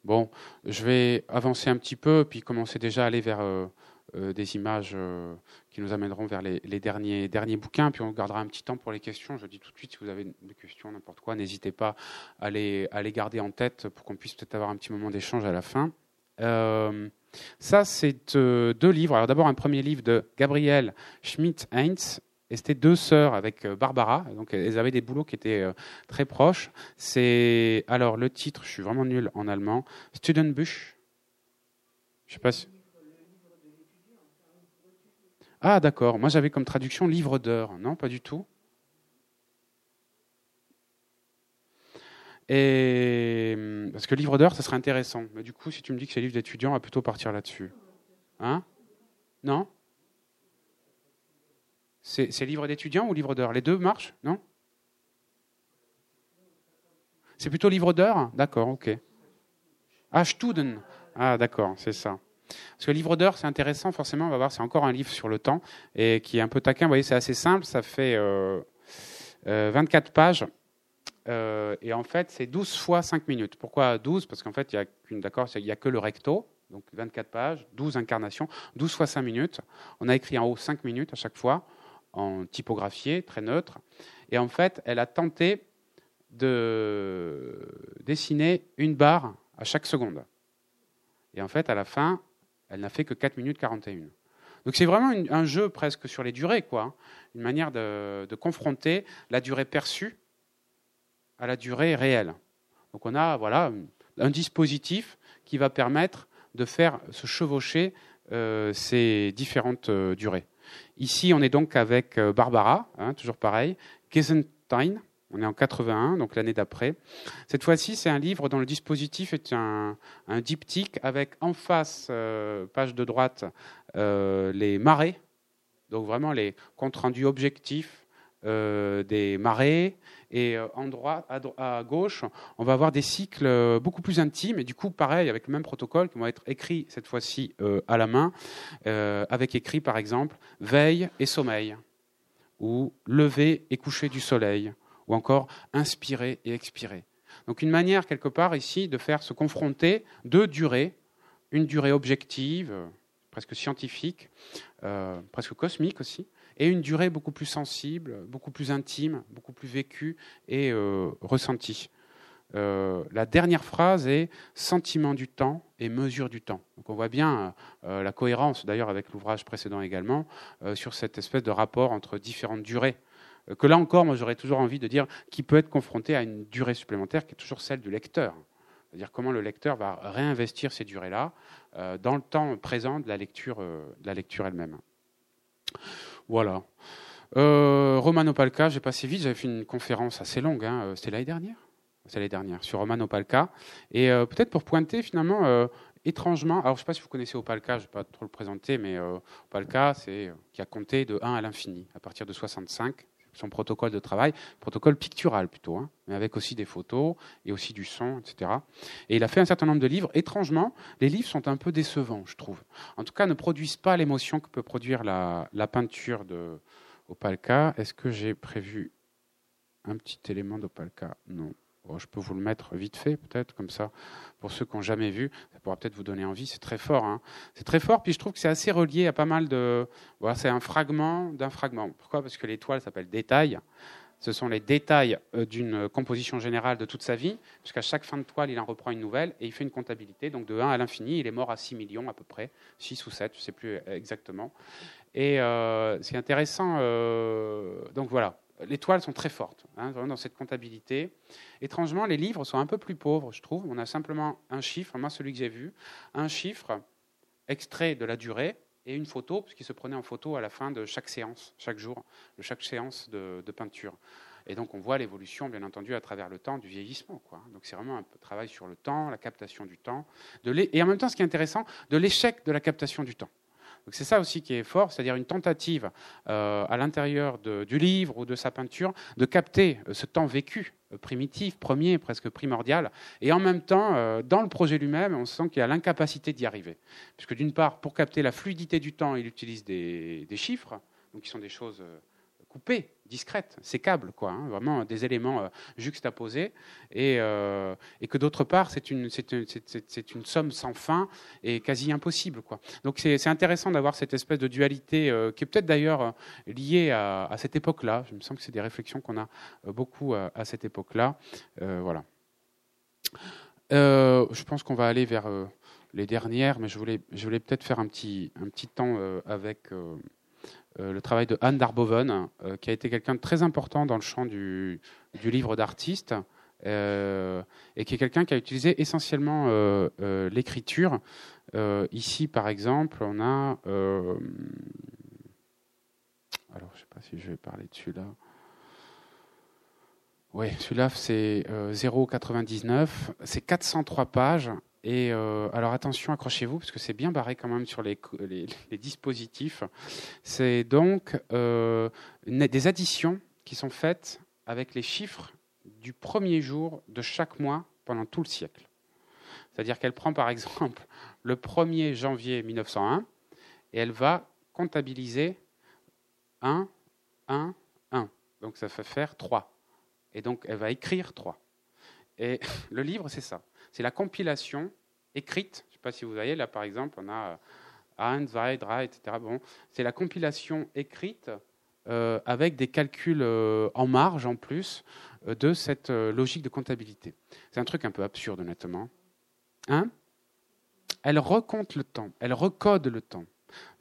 Bon, je vais avancer un petit peu, puis commencer déjà à aller vers... Euh, euh, des images euh, qui nous amèneront vers les, derniers, derniers bouquins, puis on gardera un petit temps pour les questions. Je dis tout de suite, si vous avez des questions, n'importe quoi, n'hésitez pas à les, à les garder en tête pour qu'on puisse peut-être avoir un petit moment d'échange à la fin. Euh, ça, c'est deux livres. Alors d'abord, un premier livre de Gabriel Schmidt-Heinz, Et c'était deux sœurs avec Barbara, donc elles avaient des boulots qui étaient très proches. C'est alors le titre, je suis vraiment nul en allemand, Studenbusch. Je sais pas si. Ah d'accord, moi j'avais comme traduction livre d'heures, non pas du tout. Et parce que livre d'heures, ça serait intéressant. Mais du coup, si tu me dis que c'est livre d'étudiant, on va plutôt partir là-dessus. Hein? Non? C'est livre d'étudiant ou livre d'heures? Les deux marchent, non? C'est plutôt livre d'heures? D'accord, ok. Ah, Student. Ah, d'accord, c'est ça. Parce que livre d'heures, c'est intéressant, forcément, on va voir, c'est encore un livre sur le temps et qui est un peu taquin. Vous voyez, c'est assez simple, ça fait 24 euh, euh, pages. Euh, et en fait, c'est 12 fois 5 minutes. Pourquoi 12 Parce qu'en fait, il n'y a, a que le recto, donc 24 pages, 12 incarnations, 12 fois 5 minutes. On a écrit en haut 5 minutes à chaque fois, en typographié, très neutre. Et en fait, elle a tenté de dessiner une barre à chaque seconde. Et en fait, à la fin, elle n'a fait que 4 minutes 41. Donc c'est vraiment un jeu presque sur les durées, quoi. Hein. Une manière de, confronter la durée perçue à la durée réelle. Donc on a voilà, un dispositif qui va permettre de faire se chevaucher euh, ces différentes euh, durées. Ici, on est donc avec euh, Barbara, hein, toujours pareil, Gesentine, on est en 81, donc l'année d'après. Cette fois-ci, c'est un livre dont le dispositif est un, diptyque avec en face, page de droite, les marées, donc vraiment les comptes rendus objectifs des marées, et euh, en droit, à, gauche, on va avoir des cycles euh, beaucoup plus intimes. Et du coup, pareil, avec le même protocole, qui vont être écrits cette fois-ci euh, à la main, avec écrit par exemple veille et sommeil, ou lever et coucher du soleil, ou encore inspirer et expirer. Donc une manière quelque part ici de faire se confronter deux durées, une durée objective, presque scientifique, presque cosmique aussi, et une durée beaucoup plus sensible, beaucoup plus intime, beaucoup plus vécue et euh, ressentie. Euh, la dernière phrase est sentiment du temps et mesure du temps. Donc on voit bien euh, la cohérence, d'ailleurs avec l'ouvrage précédent également, sur cette espèce de rapport entre différentes durées. Que là encore, moi j'aurais toujours envie de dire qui peut être confronté à une durée supplémentaire qui est toujours celle du lecteur. C'est-à-dire comment le lecteur va réinvestir ces durées-là dans le temps présent de la lecture, de la lecture elle-même. Voilà. Euh, Romano Palca, j'ai passé vite, j'avais fait une conférence assez longue, hein, euh, c'était l'année dernière? C'est l'année dernière, sur Romano Palca. Et euh, peut-être pour pointer finalement, étrangement, alors je ne sais pas si vous connaissez Opalka, je ne vais pas trop le présenter, mais Opalka, c'est qui a compté de 1 à l'infini, à partir de 65, son protocole de travail, protocole pictural plutôt, hein, mais avec aussi des photos et aussi du son, etc. Et il a fait un certain nombre de livres. Étrangement, les livres sont un peu décevants, je trouve. En tout cas, ne produisent pas l'émotion que peut produire la, peinture de Opalka. Est-ce que j'ai prévu un petit élément d'Opalka? Non je peux vous le mettre vite fait, peut-être, comme ça, pour ceux qui n'ont jamais vu. Ça pourra peut-être vous donner envie. C'est très fort. Hein. C'est très fort, puis je trouve que c'est assez relié à pas mal de. C'est un fragment d'un fragment. Pourquoi? Parce que l'étoile s'appelle détail. Ce sont les détails euh, d'une composition générale de toute sa vie, puisqu'à chaque fin de toile, il en reprend une nouvelle et il fait une comptabilité. Donc de 1 à l'infini, il est mort à 6 millions à peu près, 6 ou 7, je ne sais plus exactement. Et euh, c'est intéressant. Euh, donc voilà, les toiles sont très fortes hein, dans cette comptabilité. Étrangement, les livres sont un peu plus pauvres, je trouve. On a simplement un chiffre, moi celui que j'ai vu, un chiffre extrait de la durée et une photo, puisqu'il se prenait en photo à la fin de chaque séance, chaque jour, de chaque séance de, peinture. Et donc on voit l'évolution, bien entendu, à travers le temps du vieillissement. Quoi. Donc c'est vraiment un travail sur le temps, la captation du temps, et en même temps, ce qui est intéressant, de l'échec de la captation du temps c'est ça aussi qui est fort, c'est-à-dire une tentative euh, à l'intérieur du livre ou de sa peinture de capter euh, ce temps vécu euh, primitif, premier, presque primordial, et en même temps, dans le projet lui-même, on sent qu'il y a l'incapacité d'y arriver. Puisque d'une part, pour capter la fluidité du temps, il utilise des, chiffres, qui sont des choses coupées, discrète, sécable, quoi, hein, vraiment des éléments euh, juxtaposés, et, euh, et que d'autre part, c'est une, c'est, une somme sans fin et quasi impossible. Quoi. Donc c'est, intéressant d'avoir cette espèce de dualité euh, qui est peut-être d'ailleurs liée à, à cette époque-là. Je me sens que c'est des réflexions qu'on a beaucoup à, à cette époque-là. voilà. je pense qu'on va aller vers les dernières, mais je voulais, je voulais peut-être faire un petit, un petit temps avec le travail de Anne Darboven, qui a été quelqu'un de très important dans le champ du, livre d'artiste, et qui est quelqu'un qui a utilisé essentiellement l'écriture. ici, par exemple, on a... alors, je ne sais pas si je vais parler de celui-là. Oui, celui-là, c'est 0,99. C'est 403 pages. Et euh, alors attention, accrochez-vous, parce que c'est bien barré quand même sur les, dispositifs. C'est donc euh, des additions qui sont faites avec les chiffres du premier jour de chaque mois pendant tout le siècle. C'est-à-dire qu'elle prend par exemple le 1er janvier 1901 et elle va comptabiliser 1, 1, 1. Donc ça fait faire 3. Et donc elle va écrire 3. Et le livre, c'est ça c'est la compilation écrite. Je ne sais pas si vous voyez, là par exemple, on a ein, zwei, etc. Bon, c'est la compilation écrite euh, avec des calculs euh, en marge en plus euh, de cette logique de comptabilité. C'est un truc un peu absurde, honnêtement. Hein? Elle recompte le temps, elle recode le temps.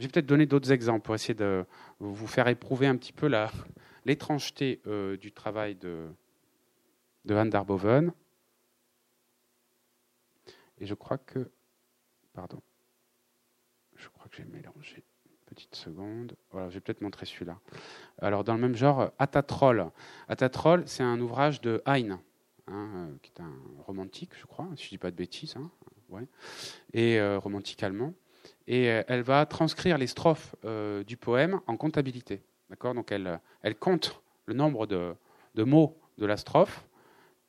Je vais peut-être donner d'autres exemples pour essayer de vous faire éprouver un petit peu l'étrangeté du travail de, de Van Darboven. Et je crois que. Pardon. Je crois que j'ai mélangé. Petite seconde. Voilà, je vais peut-être montrer celui-là. Alors, dans le même genre, Atatrol. Atatrol, c'est un ouvrage de Heine, hein, euh, qui est un romantique, je crois, si je ne dis pas de bêtises. Hein, ouais. Et euh, romantique allemand. Et euh, elle va transcrire les strophes du poème en comptabilité. D'accord? Donc, elle, elle compte le nombre de, de mots de la strophe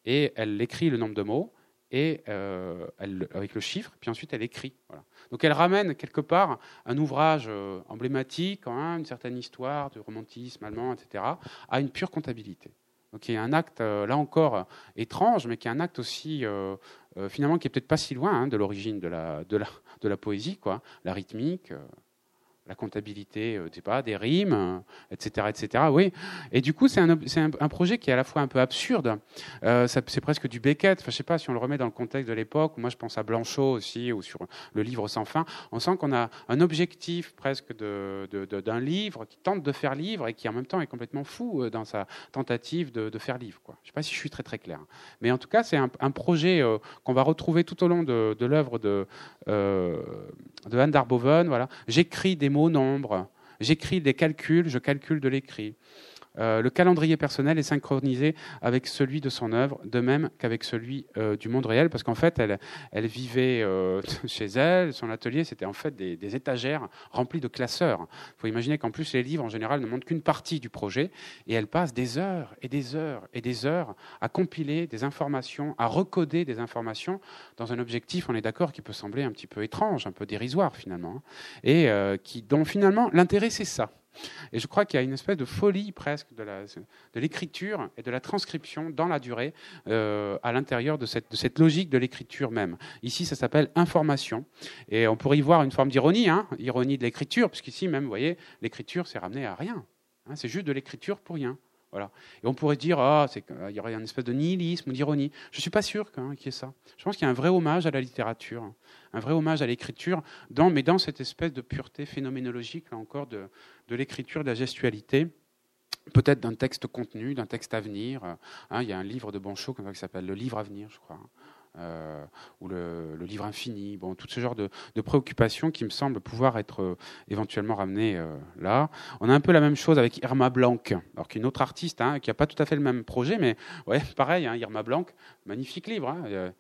et elle écrit le nombre de mots et euh, avec le chiffre, puis ensuite elle écrit. Voilà. Donc elle ramène quelque part un ouvrage euh, emblématique, hein, une certaine histoire du romantisme allemand, etc., à une pure comptabilité. Donc y a un acte, euh, là encore, étrange, mais qui est un acte aussi, finalement, qui est peut-être pas si loin hein, de l'origine de la, de, la, de la poésie, quoi, la rythmique la comptabilité, euh, pas, des rimes, etc., etc. Oui. Et du coup, c'est un, un, projet qui est à la fois un peu absurde. Euh, c'est presque du Beckett. Enfin, je sais pas si on le remet dans le contexte de l'époque. Moi, je pense à Blanchot aussi, ou sur le livre sans fin. On sent qu'on a un objectif presque d'un de, de, livre qui tente de faire livre et qui en même temps est complètement fou euh, dans sa tentative de, faire livre. Quoi. Je sais pas si je suis très très clair. Mais en tout cas, c'est un, un, projet euh, qu'on va retrouver tout au long de, l'œuvre de, euh, de Anne Darboven. Voilà. J'écris des nombres. J'écris des calculs, je calcule de l'écrit. Euh, le calendrier personnel est synchronisé avec celui de son œuvre, de même qu'avec celui euh, du monde réel, parce qu'en fait, elle, elle vivait euh, chez elle, son atelier, c'était en fait des, étagères remplies de classeurs. Il faut imaginer qu'en plus, les livres, en général, ne montrent qu'une partie du projet, et elle passe des heures et des heures et des heures à compiler des informations, à recoder des informations dans un objectif, on est d'accord, qui peut sembler un petit peu étrange, un peu dérisoire finalement, hein, et qui, dont finalement l'intérêt, c'est ça. Et je crois qu'il y a une espèce de folie presque de l'écriture et de la transcription dans la durée euh, à l'intérieur de cette, logique de l'écriture même. Ici, ça s'appelle information. Et on pourrait y voir une forme d'ironie, hein, ironie de l'écriture, puisqu'ici même, vous voyez, l'écriture, c'est ramené à rien. Hein, c'est juste de l'écriture pour rien. Et on pourrait dire, ah, il y aurait une espèce de nihilisme ou d'ironie. Je ne suis pas sûr qu'il y ait ça. Je pense qu'il y a un vrai hommage à la littérature, un vrai hommage à l'écriture, dans, mais dans cette espèce de pureté phénoménologique, là encore, de, de l'écriture, de la gestualité peut-être d'un texte contenu, d'un texte à venir. Hein, il y a un livre de Bonchot qui s'appelle Le livre à venir, je crois. Euh, ou le, livre infini, bon, tout ce genre de, préoccupations qui me semblent pouvoir être euh, éventuellement ramenées euh, là. On a un peu la même chose avec Irma Blanc, alors qu'une autre artiste hein, qui n'a pas tout à fait le même projet, mais ouais, pareil, hein, Irma Blanc, magnifique livre. Hein,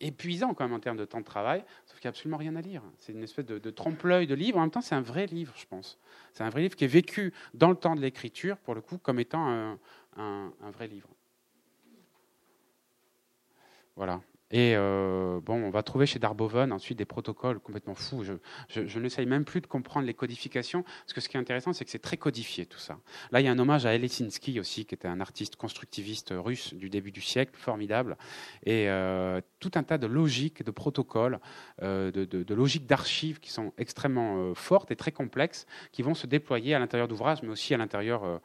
épuisant quand même en termes de temps de travail, sauf qu'il n'y a absolument rien à lire. C'est une espèce de, trompe-l'œil de livre. En même temps, c'est un vrai livre, je pense. C'est un vrai livre qui est vécu dans le temps de l'écriture, pour le coup, comme étant un vrai livre. Voilà. Et euh, bon, on va trouver chez Darboven ensuite des protocoles complètement fous. Je, je, je n'essaye même plus de comprendre les codifications, parce que ce qui est intéressant, c'est que c'est très codifié tout ça. Là, il y a un hommage à Elesinsky aussi, qui était un artiste constructiviste russe du début du siècle, formidable, et euh, tout un tas de logiques, de protocoles, euh, de, de, de, logiques d'archives qui sont extrêmement euh, fortes et très complexes, qui vont se déployer à l'intérieur d'ouvrages, mais aussi à l'intérieur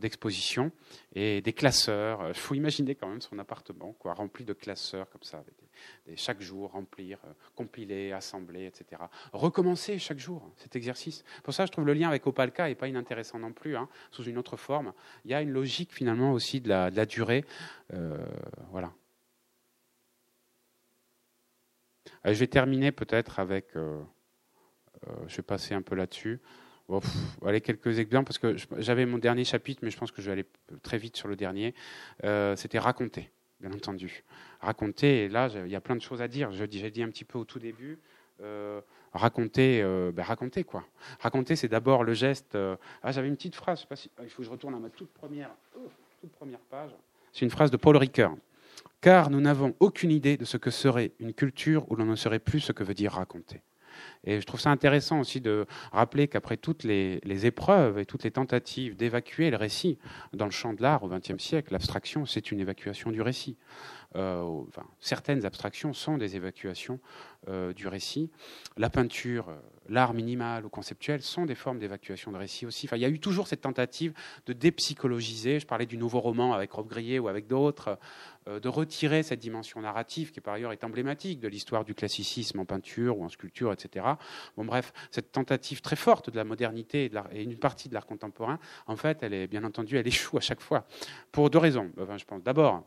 d'exposition et des classeurs. Il faut imaginer quand même son appartement, quoi, rempli de classeurs comme ça, chaque jour remplir, compiler, assembler, etc. Recommencer chaque jour cet exercice. Pour ça, je trouve le lien avec Opalka n'est pas inintéressant non plus, hein, sous une autre forme. Il y a une logique finalement aussi de la, durée. voilà. Euh, je vais terminer peut-être avec. Euh, euh, je vais passer un peu là-dessus. Allez, quelques exemples, parce que j'avais mon dernier chapitre, mais je pense que je vais aller très vite sur le dernier. C'était raconter, bien entendu. Raconter, et là, il y a plein de choses à dire. J'ai dit un petit peu au tout début. raconter, ben, raconter quoi. Raconter, c'est d'abord le geste. ah, j'avais une petite phrase. pas si, il faut que je retourne à ma toute première, toute première page. C'est une phrase de Paul Ricoeur car nous n'avons aucune idée de ce que serait une culture où l'on ne saurait plus ce que veut dire raconter. Et je trouve ça intéressant aussi de rappeler qu'après toutes les, épreuves et toutes les tentatives d'évacuer le récit dans le champ de l'art au XXe siècle, l'abstraction, c'est une évacuation du récit. Euh, certaines abstractions sont des évacuations euh, du récit. La peinture, euh, l'art minimal ou conceptuel sont des formes d'évacuation de récit aussi. Il y a eu toujours cette tentative de dépsychologiser. Je parlais du nouveau roman avec Rob Grillet ou avec d'autres, de retirer cette dimension narrative qui par ailleurs est emblématique de l'histoire du classicisme en peinture ou en sculpture, etc. Bon, bref, cette tentative très forte de la modernité et, une partie de l'art contemporain, en fait, elle est bien entendu, elle échoue à chaque fois pour deux raisons. Je pense d'abord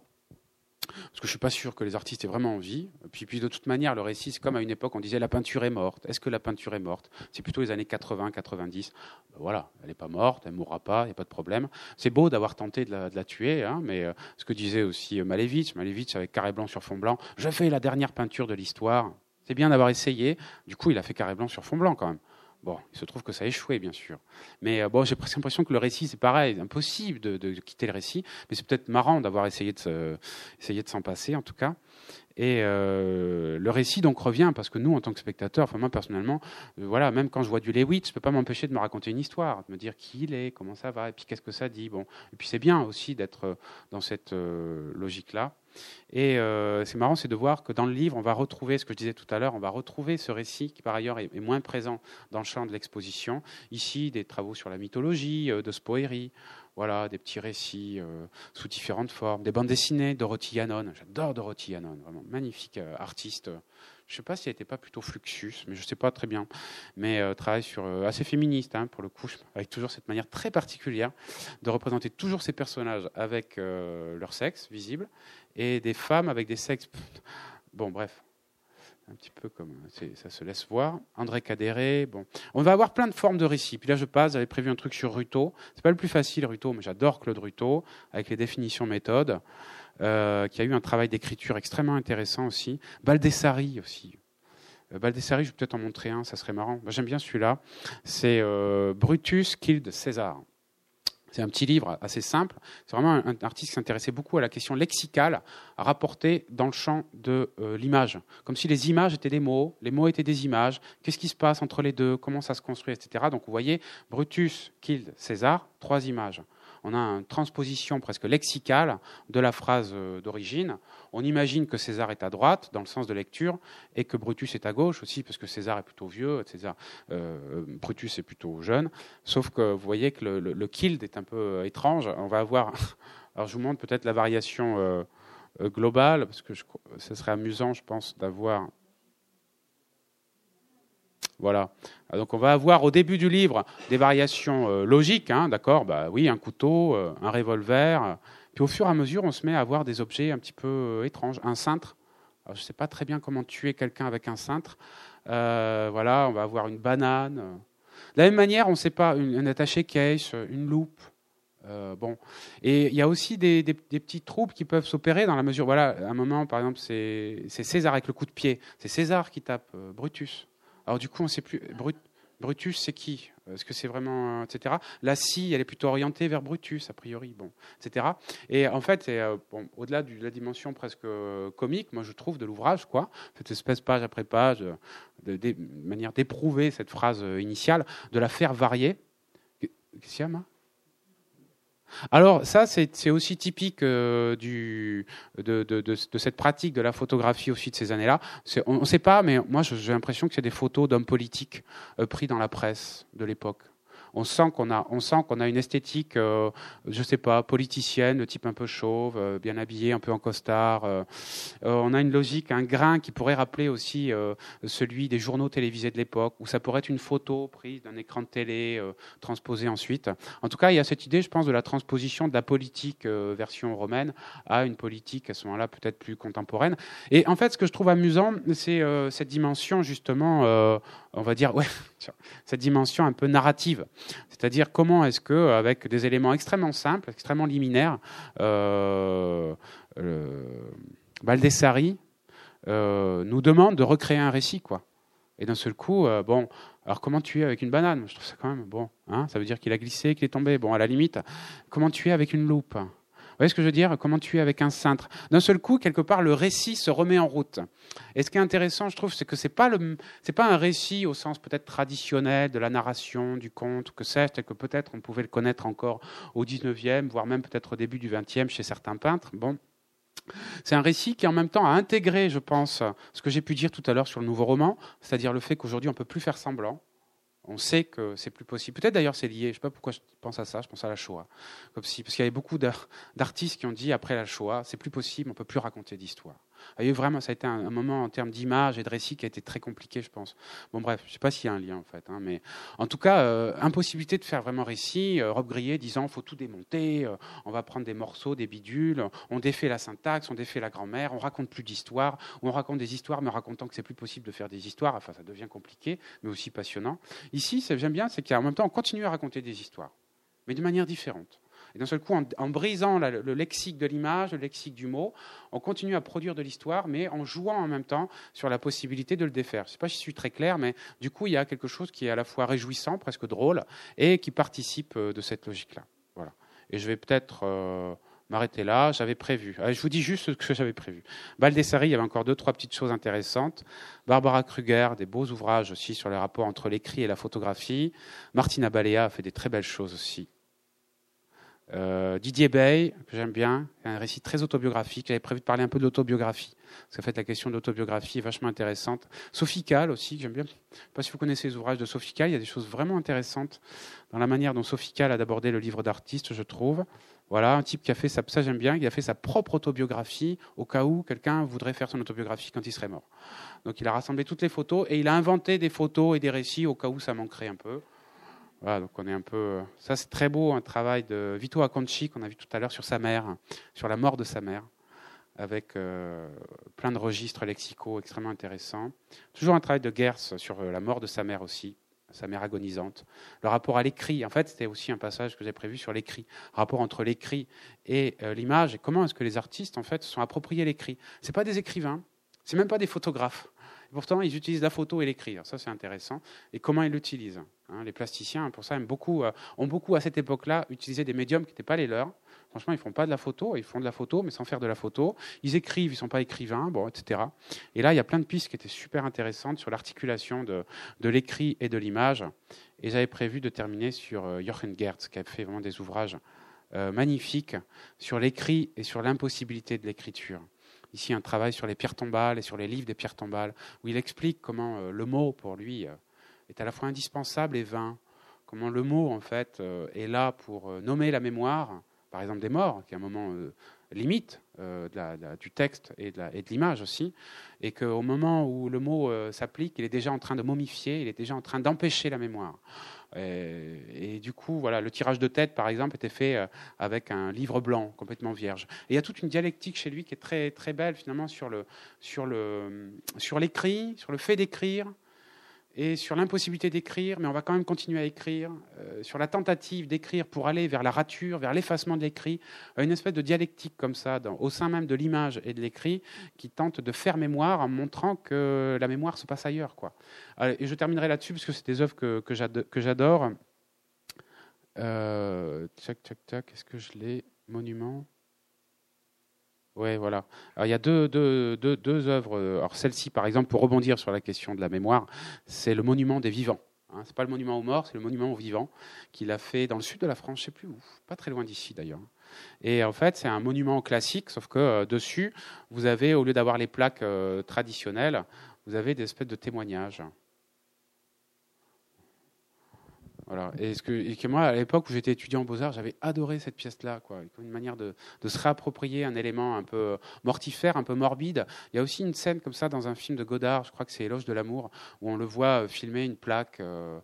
parce que je ne suis pas sûr que les artistes aient vraiment envie. Puis, puis de toute manière, le récit, c'est comme à une époque, on disait la peinture est morte. Est-ce que la peinture est morte? C'est plutôt les années 80, 90. Ben voilà, elle n'est pas morte, elle mourra pas, il n'y a pas de problème. C'est beau d'avoir tenté de la, tuer, hein, mais euh, ce que disait aussi Malevich, Malevich avec carré blanc sur fond blanc, je fais la dernière peinture de l'histoire. C'est bien d'avoir essayé. Du coup, il a fait carré blanc sur fond blanc quand même. Il se trouve que ça a échoué, bien sûr. Mais euh, bon, j'ai presque l'impression que le récit, c'est pareil, impossible de, quitter le récit. Mais c'est peut-être marrant d'avoir essayé de, s'en passer, en tout cas. Et euh, le récit donc revient parce que nous, en tant que spectateurs, enfin moi personnellement, euh, voilà, même quand je vois du Lewis, je peux pas m'empêcher de me raconter une histoire, de me dire qui il est, comment ça va, et puis qu'est-ce que ça dit. Bon, et puis c'est bien aussi d'être dans cette logique-là. Et euh, c'est marrant, c'est de voir que dans le livre, on va retrouver ce que je disais tout à l'heure, on va retrouver ce récit qui par ailleurs est, moins présent dans le champ de l'exposition. Ici, des travaux sur la mythologie, euh, de Spoeri, voilà, des petits récits euh, sous différentes formes, des bandes dessinées, Dorothy Yannon. J'adore Dorothy Yannon, vraiment magnifique artiste. Je ne sais pas si elle n'était pas plutôt Fluxus, mais je ne sais pas très bien. Mais euh, travaille sur assez féministe hein, pour le coup, avec toujours cette manière très particulière de représenter toujours ces personnages avec leur sexe visible et des femmes avec des sexes. Bon, bref, un petit peu comme ça se laisse voir. André Cadéré, bon, on va avoir plein de formes de récits. Puis là, je passe. J'avais prévu un truc sur Ruto. C'est pas le plus facile, Ruto, mais j'adore Claude Ruto avec les définitions méthodes, euh, qui a eu un travail d'écriture extrêmement intéressant aussi. Baldessari aussi. Euh, Baldessari, je vais peut-être en montrer un, ça serait marrant. J'aime bien celui-là. C'est euh, Brutus killed César. C'est un petit livre assez simple. C'est vraiment un, artiste qui s'intéressait beaucoup à la question lexicale rapportée dans le champ de euh, l'image. Comme si les images étaient des mots, les mots étaient des images. Qu'est-ce qui se passe entre les deux? Comment ça se construit, etc. Donc vous voyez, Brutus killed César, trois images on a une transposition presque lexicale de la phrase euh, d'origine. On imagine que César est à droite dans le sens de lecture et que Brutus est à gauche aussi parce que César est plutôt vieux, César, euh, Brutus est plutôt jeune. Sauf que vous voyez que le, le, kild est un peu euh, étrange. On va avoir, alors je vous montre peut-être la variation globale parce que ce serait amusant, je pense, d'avoir voilà. Donc on va avoir au début du livre des variations euh, logiques, hein, d'accord? Bah oui, un couteau, euh, un revolver. Puis au fur et à mesure, on se met à avoir des objets un petit peu euh, étranges. Un cintre. je ne sais pas très bien comment tuer quelqu'un avec un cintre. voilà, on va avoir une banane. De la même manière, on ne sait pas, un attaché case, une loupe. bon, et il y a aussi des, des, des petites troupes qui peuvent s'opérer dans la mesure. Voilà, à un moment, par exemple, c'est César avec le coup de pied. C'est César qui tape Brutus. Alors du coup, on sait plus. Brutus, c'est qui? Est-ce que c'est vraiment, etc. La scie, elle est plutôt orientée vers Brutus, a priori, bon, etc. Et en fait, euh, au-delà de la dimension presque euh, comique, moi je trouve de l'ouvrage, quoi, cette espèce page après page, de, manière d'éprouver cette phrase euh, initiale, de la faire varier. Qu'est-ce qu'il y a, alors ça, c'est aussi typique euh, de, cette pratique de la photographie aussi de ces années-là. On ne sait pas, mais moi j'ai l'impression que c'est des photos d'hommes politiques euh, pris dans la presse de l'époque. On sent qu'on a, on sent qu'on a une esthétique, euh, je sais pas, politicienne, de type un peu chauve, euh, bien habillé, un peu en costard. Euh, on a une logique, un grain qui pourrait rappeler aussi celui des journaux télévisés de l'époque, où ça pourrait être une photo prise d'un écran de télé transposée ensuite. En tout cas, il y a cette idée, je pense, de la transposition de la politique version romaine à une politique à ce moment-là peut-être plus contemporaine. Et en fait, ce que je trouve amusant, c'est cette dimension justement, on va dire, ouais, cette dimension un peu narrative. C'est-à-dire comment est-ce que, avec des éléments extrêmement simples, extrêmement liminaires, euh, Baldessari euh, nous demande de recréer un récit, quoi. Et d'un seul coup, euh, bon, alors comment tu es avec une banane? Je trouve ça quand même bon. Hein? Ça veut dire qu'il a glissé, qu'il est tombé. Bon, à la limite, comment tu es avec une loupe? Voyez ce que je veux dire? Comment tu es avec un cintre? D'un seul coup, quelque part, le récit se remet en route. Et ce qui est intéressant, je trouve, c'est que c'est pas le, pas un récit au sens peut-être traditionnel de la narration, du conte, que c'est, que peut-être on pouvait le connaître encore au 19e, voire même peut-être au début du 20e chez certains peintres. Bon. C'est un récit qui en même temps a intégré, je pense, ce que j'ai pu dire tout à l'heure sur le nouveau roman, c'est-à-dire le fait qu'aujourd'hui on ne peut plus faire semblant. On sait que c'est plus possible. Peut-être d'ailleurs c'est lié. Je ne sais pas pourquoi je pense à ça. Je pense à la Shoah. Comme si, parce qu'il y avait beaucoup d'artistes qui ont dit après la Shoah, c'est plus possible. On peut plus raconter d'histoire. Et vraiment, ça a été un, moment en termes d'image et de récit qui a été très compliqué, je pense. Bon, bref, je ne sais pas s'il y a un lien en fait, hein, mais en tout cas, euh, impossibilité de faire vraiment récit. Euh, Rob Grillet disant, faut tout démonter. Euh, on va prendre des morceaux, des bidules. On défait la syntaxe, on défait la grand-mère. On raconte plus d'histoires. On raconte des histoires, mais en racontant que c'est plus possible de faire des histoires. Enfin, ça devient compliqué, mais aussi passionnant. Ici, ce que j'aime bien, c'est qu'en même temps, on continue à raconter des histoires, mais de manière différente. Et d'un seul coup, en, brisant le, lexique de l'image, le lexique du mot, on continue à produire de l'histoire, mais en jouant en même temps sur la possibilité de le défaire. Je ne sais pas si je suis très clair, mais du coup, il y a quelque chose qui est à la fois réjouissant, presque drôle, et qui participe euh, de cette logique-là. Voilà. Et je vais peut-être euh, m'arrêter là. J'avais prévu. je vous dis juste ce que j'avais prévu. Baldessari, il y avait encore deux, trois petites choses intéressantes. Barbara Kruger, des beaux ouvrages aussi sur les rapports entre l'écrit et la photographie. Martina Balea a fait des très belles choses aussi. Euh, Didier Bay, que j'aime bien, un récit très autobiographique. J'avais prévu de parler un peu de l'autobiographie, parce qu'en fait, la question de l'autobiographie est vachement intéressante. Sophie Kahl aussi, j'aime bien. Je ne sais pas si vous connaissez les ouvrages de Sophie Kahl, il y a des choses vraiment intéressantes dans la manière dont Sophie Kahl a abordé le livre d'artiste, je trouve. Voilà, un type qui a fait ça j'aime bien, qui a fait sa propre autobiographie au cas où quelqu'un voudrait faire son autobiographie quand il serait mort. Donc il a rassemblé toutes les photos et il a inventé des photos et des récits au cas où ça manquerait un peu. Voilà, donc on est un peu. Euh, ça, c'est très beau, un travail de Vito Acconci qu'on a vu tout à l'heure sur sa mère, sur la mort de sa mère, avec euh, plein de registres lexicaux extrêmement intéressants. Toujours un travail de Gers sur euh, la mort de sa mère aussi, sa mère agonisante. Le rapport à l'écrit, en fait, c'était aussi un passage que j'ai prévu sur l'écrit. Rapport entre l'écrit et l'image, et comment est-ce que les artistes, en fait, se sont appropriés l'écrit. C'est pas des écrivains, c'est même pas des photographes. pourtant, ils utilisent la photo et l'écrit. Ça, c'est intéressant. Et comment ils l'utilisent Hein, les plasticiens, pour ça, beaucoup, euh, ont beaucoup à cette époque-là utilisé des médiums qui n'étaient pas les leurs. Franchement, ils font pas de la photo, ils font de la photo, mais sans faire de la photo. Ils écrivent, ils sont pas écrivains, bon, etc. Et là, il y a plein de pistes qui étaient super intéressantes sur l'articulation de, de l'écrit et de l'image. Et j'avais prévu de terminer sur euh, Jochen Gertz, qui a fait vraiment des ouvrages euh, magnifiques sur l'écrit et sur l'impossibilité de l'écriture. Ici, un travail sur les pierres tombales et sur les livres des pierres tombales, où il explique comment le mot, pour lui, est à la fois indispensable et vain. Comment le mot, en fait, euh, est là pour euh, nommer la mémoire, par exemple des morts, qui est un moment euh, limite du texte et de l'image aussi, et qu'au moment où le mot s'applique, il est déjà en train de momifier, il est déjà en train d'empêcher la mémoire. Et, du coup, voilà, le tirage de tête, par exemple, était fait avec un livre blanc complètement vierge. Et il y a toute une dialectique chez lui qui est très très belle finalement sur le sur le sur l'écrit, sur le fait d'écrire, et sur l'impossibilité d'écrire, mais on va quand même continuer à écrire, euh, sur la tentative d'écrire pour aller vers la rature, vers l'effacement de l'écrit, euh, une espèce de dialectique comme ça, au sein même de l'image et de l'écrit, qui tente de faire mémoire en montrant que la mémoire se passe ailleurs. Et je terminerai là-dessus, parce que c'est des œuvres que, que j'adore. Euh, tac, tac, tac, est-ce que je l'ai? Monument oui, voilà. Il y a deux, deux, deux, œuvres. Alors, celle-ci, par exemple, pour rebondir sur la question de la mémoire, c'est le monument des vivants. Hein, ce n'est pas le monument aux morts, c'est le monument aux vivants qu'il a fait dans le sud de la France, je ne sais plus où, pas très loin d'ici d'ailleurs. Et en fait, c'est un monument classique, sauf que euh, dessus, vous avez, au lieu d'avoir les plaques euh, traditionnelles, vous avez des espèces de témoignages. Et, ce que, et moi, à l'époque où j'étais étudiant en Beaux-Arts, j'avais adoré cette pièce-là. Quoi. Une manière de, se réapproprier un élément un peu mortifère, un peu morbide. Il y a aussi une scène comme ça dans un film de Godard, je crois que c'est Éloge de l'amour, où on le voit filmer une plaque. Euh,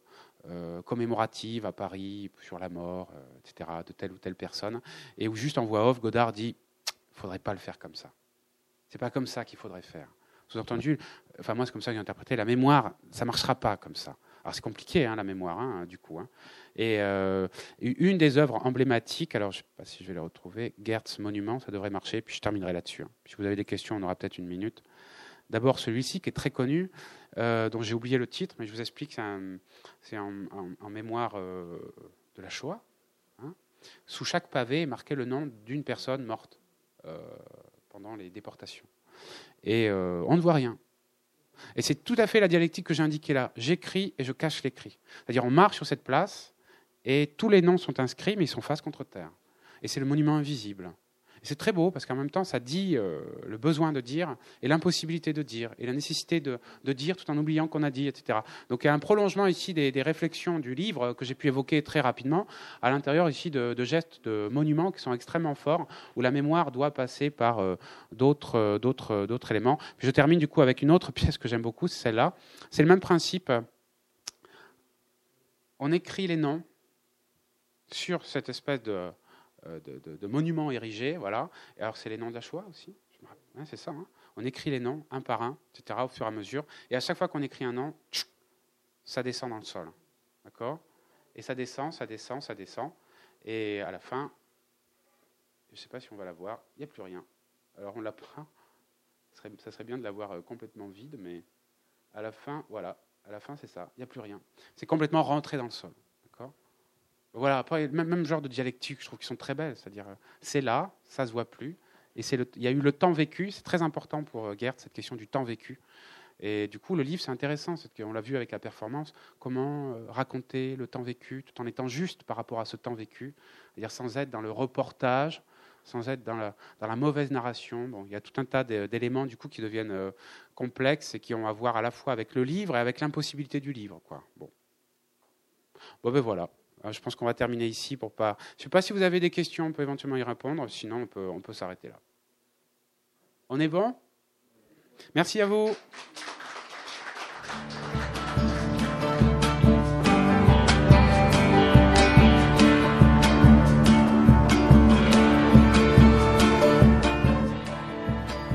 euh, commémorative à Paris sur la mort, euh, etc., de telle ou telle personne, et où juste en voix off, Godard dit faudrait pas le faire comme ça. C'est pas comme ça qu'il faudrait faire. Sous-entendu, enfin moi c'est comme ça que j'ai interprété, la mémoire, ça marchera pas comme ça. Alors c'est compliqué hein, la mémoire, hein, du coup. Hein. Et euh, une des œuvres emblématiques, alors je ne sais pas si je vais les retrouver, Gertz Monument, ça devrait marcher, puis je terminerai là-dessus. Si vous avez des questions, on aura peut-être une minute. D'abord celui-ci qui est très connu, euh, dont j'ai oublié le titre, mais je vous explique, c'est en, mémoire euh, de la Shoah. Sous chaque pavé est marqué le nom d'une personne morte pendant les déportations. Et on ne voit rien. Et c'est tout à fait la dialectique que j'ai indiquée là. J'écris et je cache l'écrit. C'est-à-dire on marche sur cette place et tous les noms sont inscrits, mais ils sont face contre terre. Et c'est le monument invisible c'est très beau parce qu'en même temps, ça dit euh, le besoin de dire et l'impossibilité de dire et la nécessité de, dire tout en oubliant qu'on a dit, etc. Donc il y a un prolongement ici des, réflexions du livre que j'ai pu évoquer très rapidement à l'intérieur ici de, gestes, de monuments qui sont extrêmement forts où la mémoire doit passer par euh, d'autres, euh, d'autres éléments. je termine du coup avec une autre pièce que j'aime beaucoup, c'est celle-là. C'est le même principe. On écrit les noms sur cette espèce de euh, de, monuments érigés. Voilà. Et alors, c'est les noms de la Shoah aussi. c'est ça. Hein. On écrit les noms un par un, etc., au fur et à mesure. Et à chaque fois qu'on écrit un nom, ça descend dans le sol. D'accord? Et ça descend, ça descend, ça descend. Et à la fin, je ne sais pas si on va la voir, il n'y a plus rien. Alors on la prend. Ça serait bien de la voir euh, complètement vide, mais à la fin, voilà, à la fin c'est ça, il n'y a plus rien. C'est complètement rentré dans le sol. Voilà, après, même, même genre de dialectique, je trouve qu'ils sont très belles. C'est-à-dire, euh, c'est là, ça se voit plus. Et il y a eu le temps vécu, c'est très important pour euh, Gerd, cette question du temps vécu. Et du coup, le livre, c'est intéressant, c'est qu'on l'a vu avec la performance, comment euh, raconter le temps vécu tout en étant juste par rapport à ce temps vécu, c'est-à-dire sans être dans le reportage, sans être dans la, dans la mauvaise narration. Bon, il y a tout un tas d'éléments du coup qui deviennent complexes et qui ont à voir à la fois avec le livre et avec l'impossibilité du livre. Quoi. Bon. bon, ben voilà. Ah, je pense qu'on va terminer ici pour pas. Je ne sais pas si vous avez des questions, on peut éventuellement y répondre. Sinon, on peut, on peut s'arrêter là. On est bon? Merci à vous.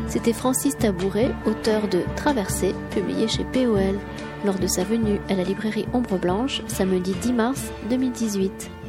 C'était Francis Tabouret, auteur de Traversée, publié chez POL lors de sa venue à la librairie Ombre Blanche samedi 10 mars 2018.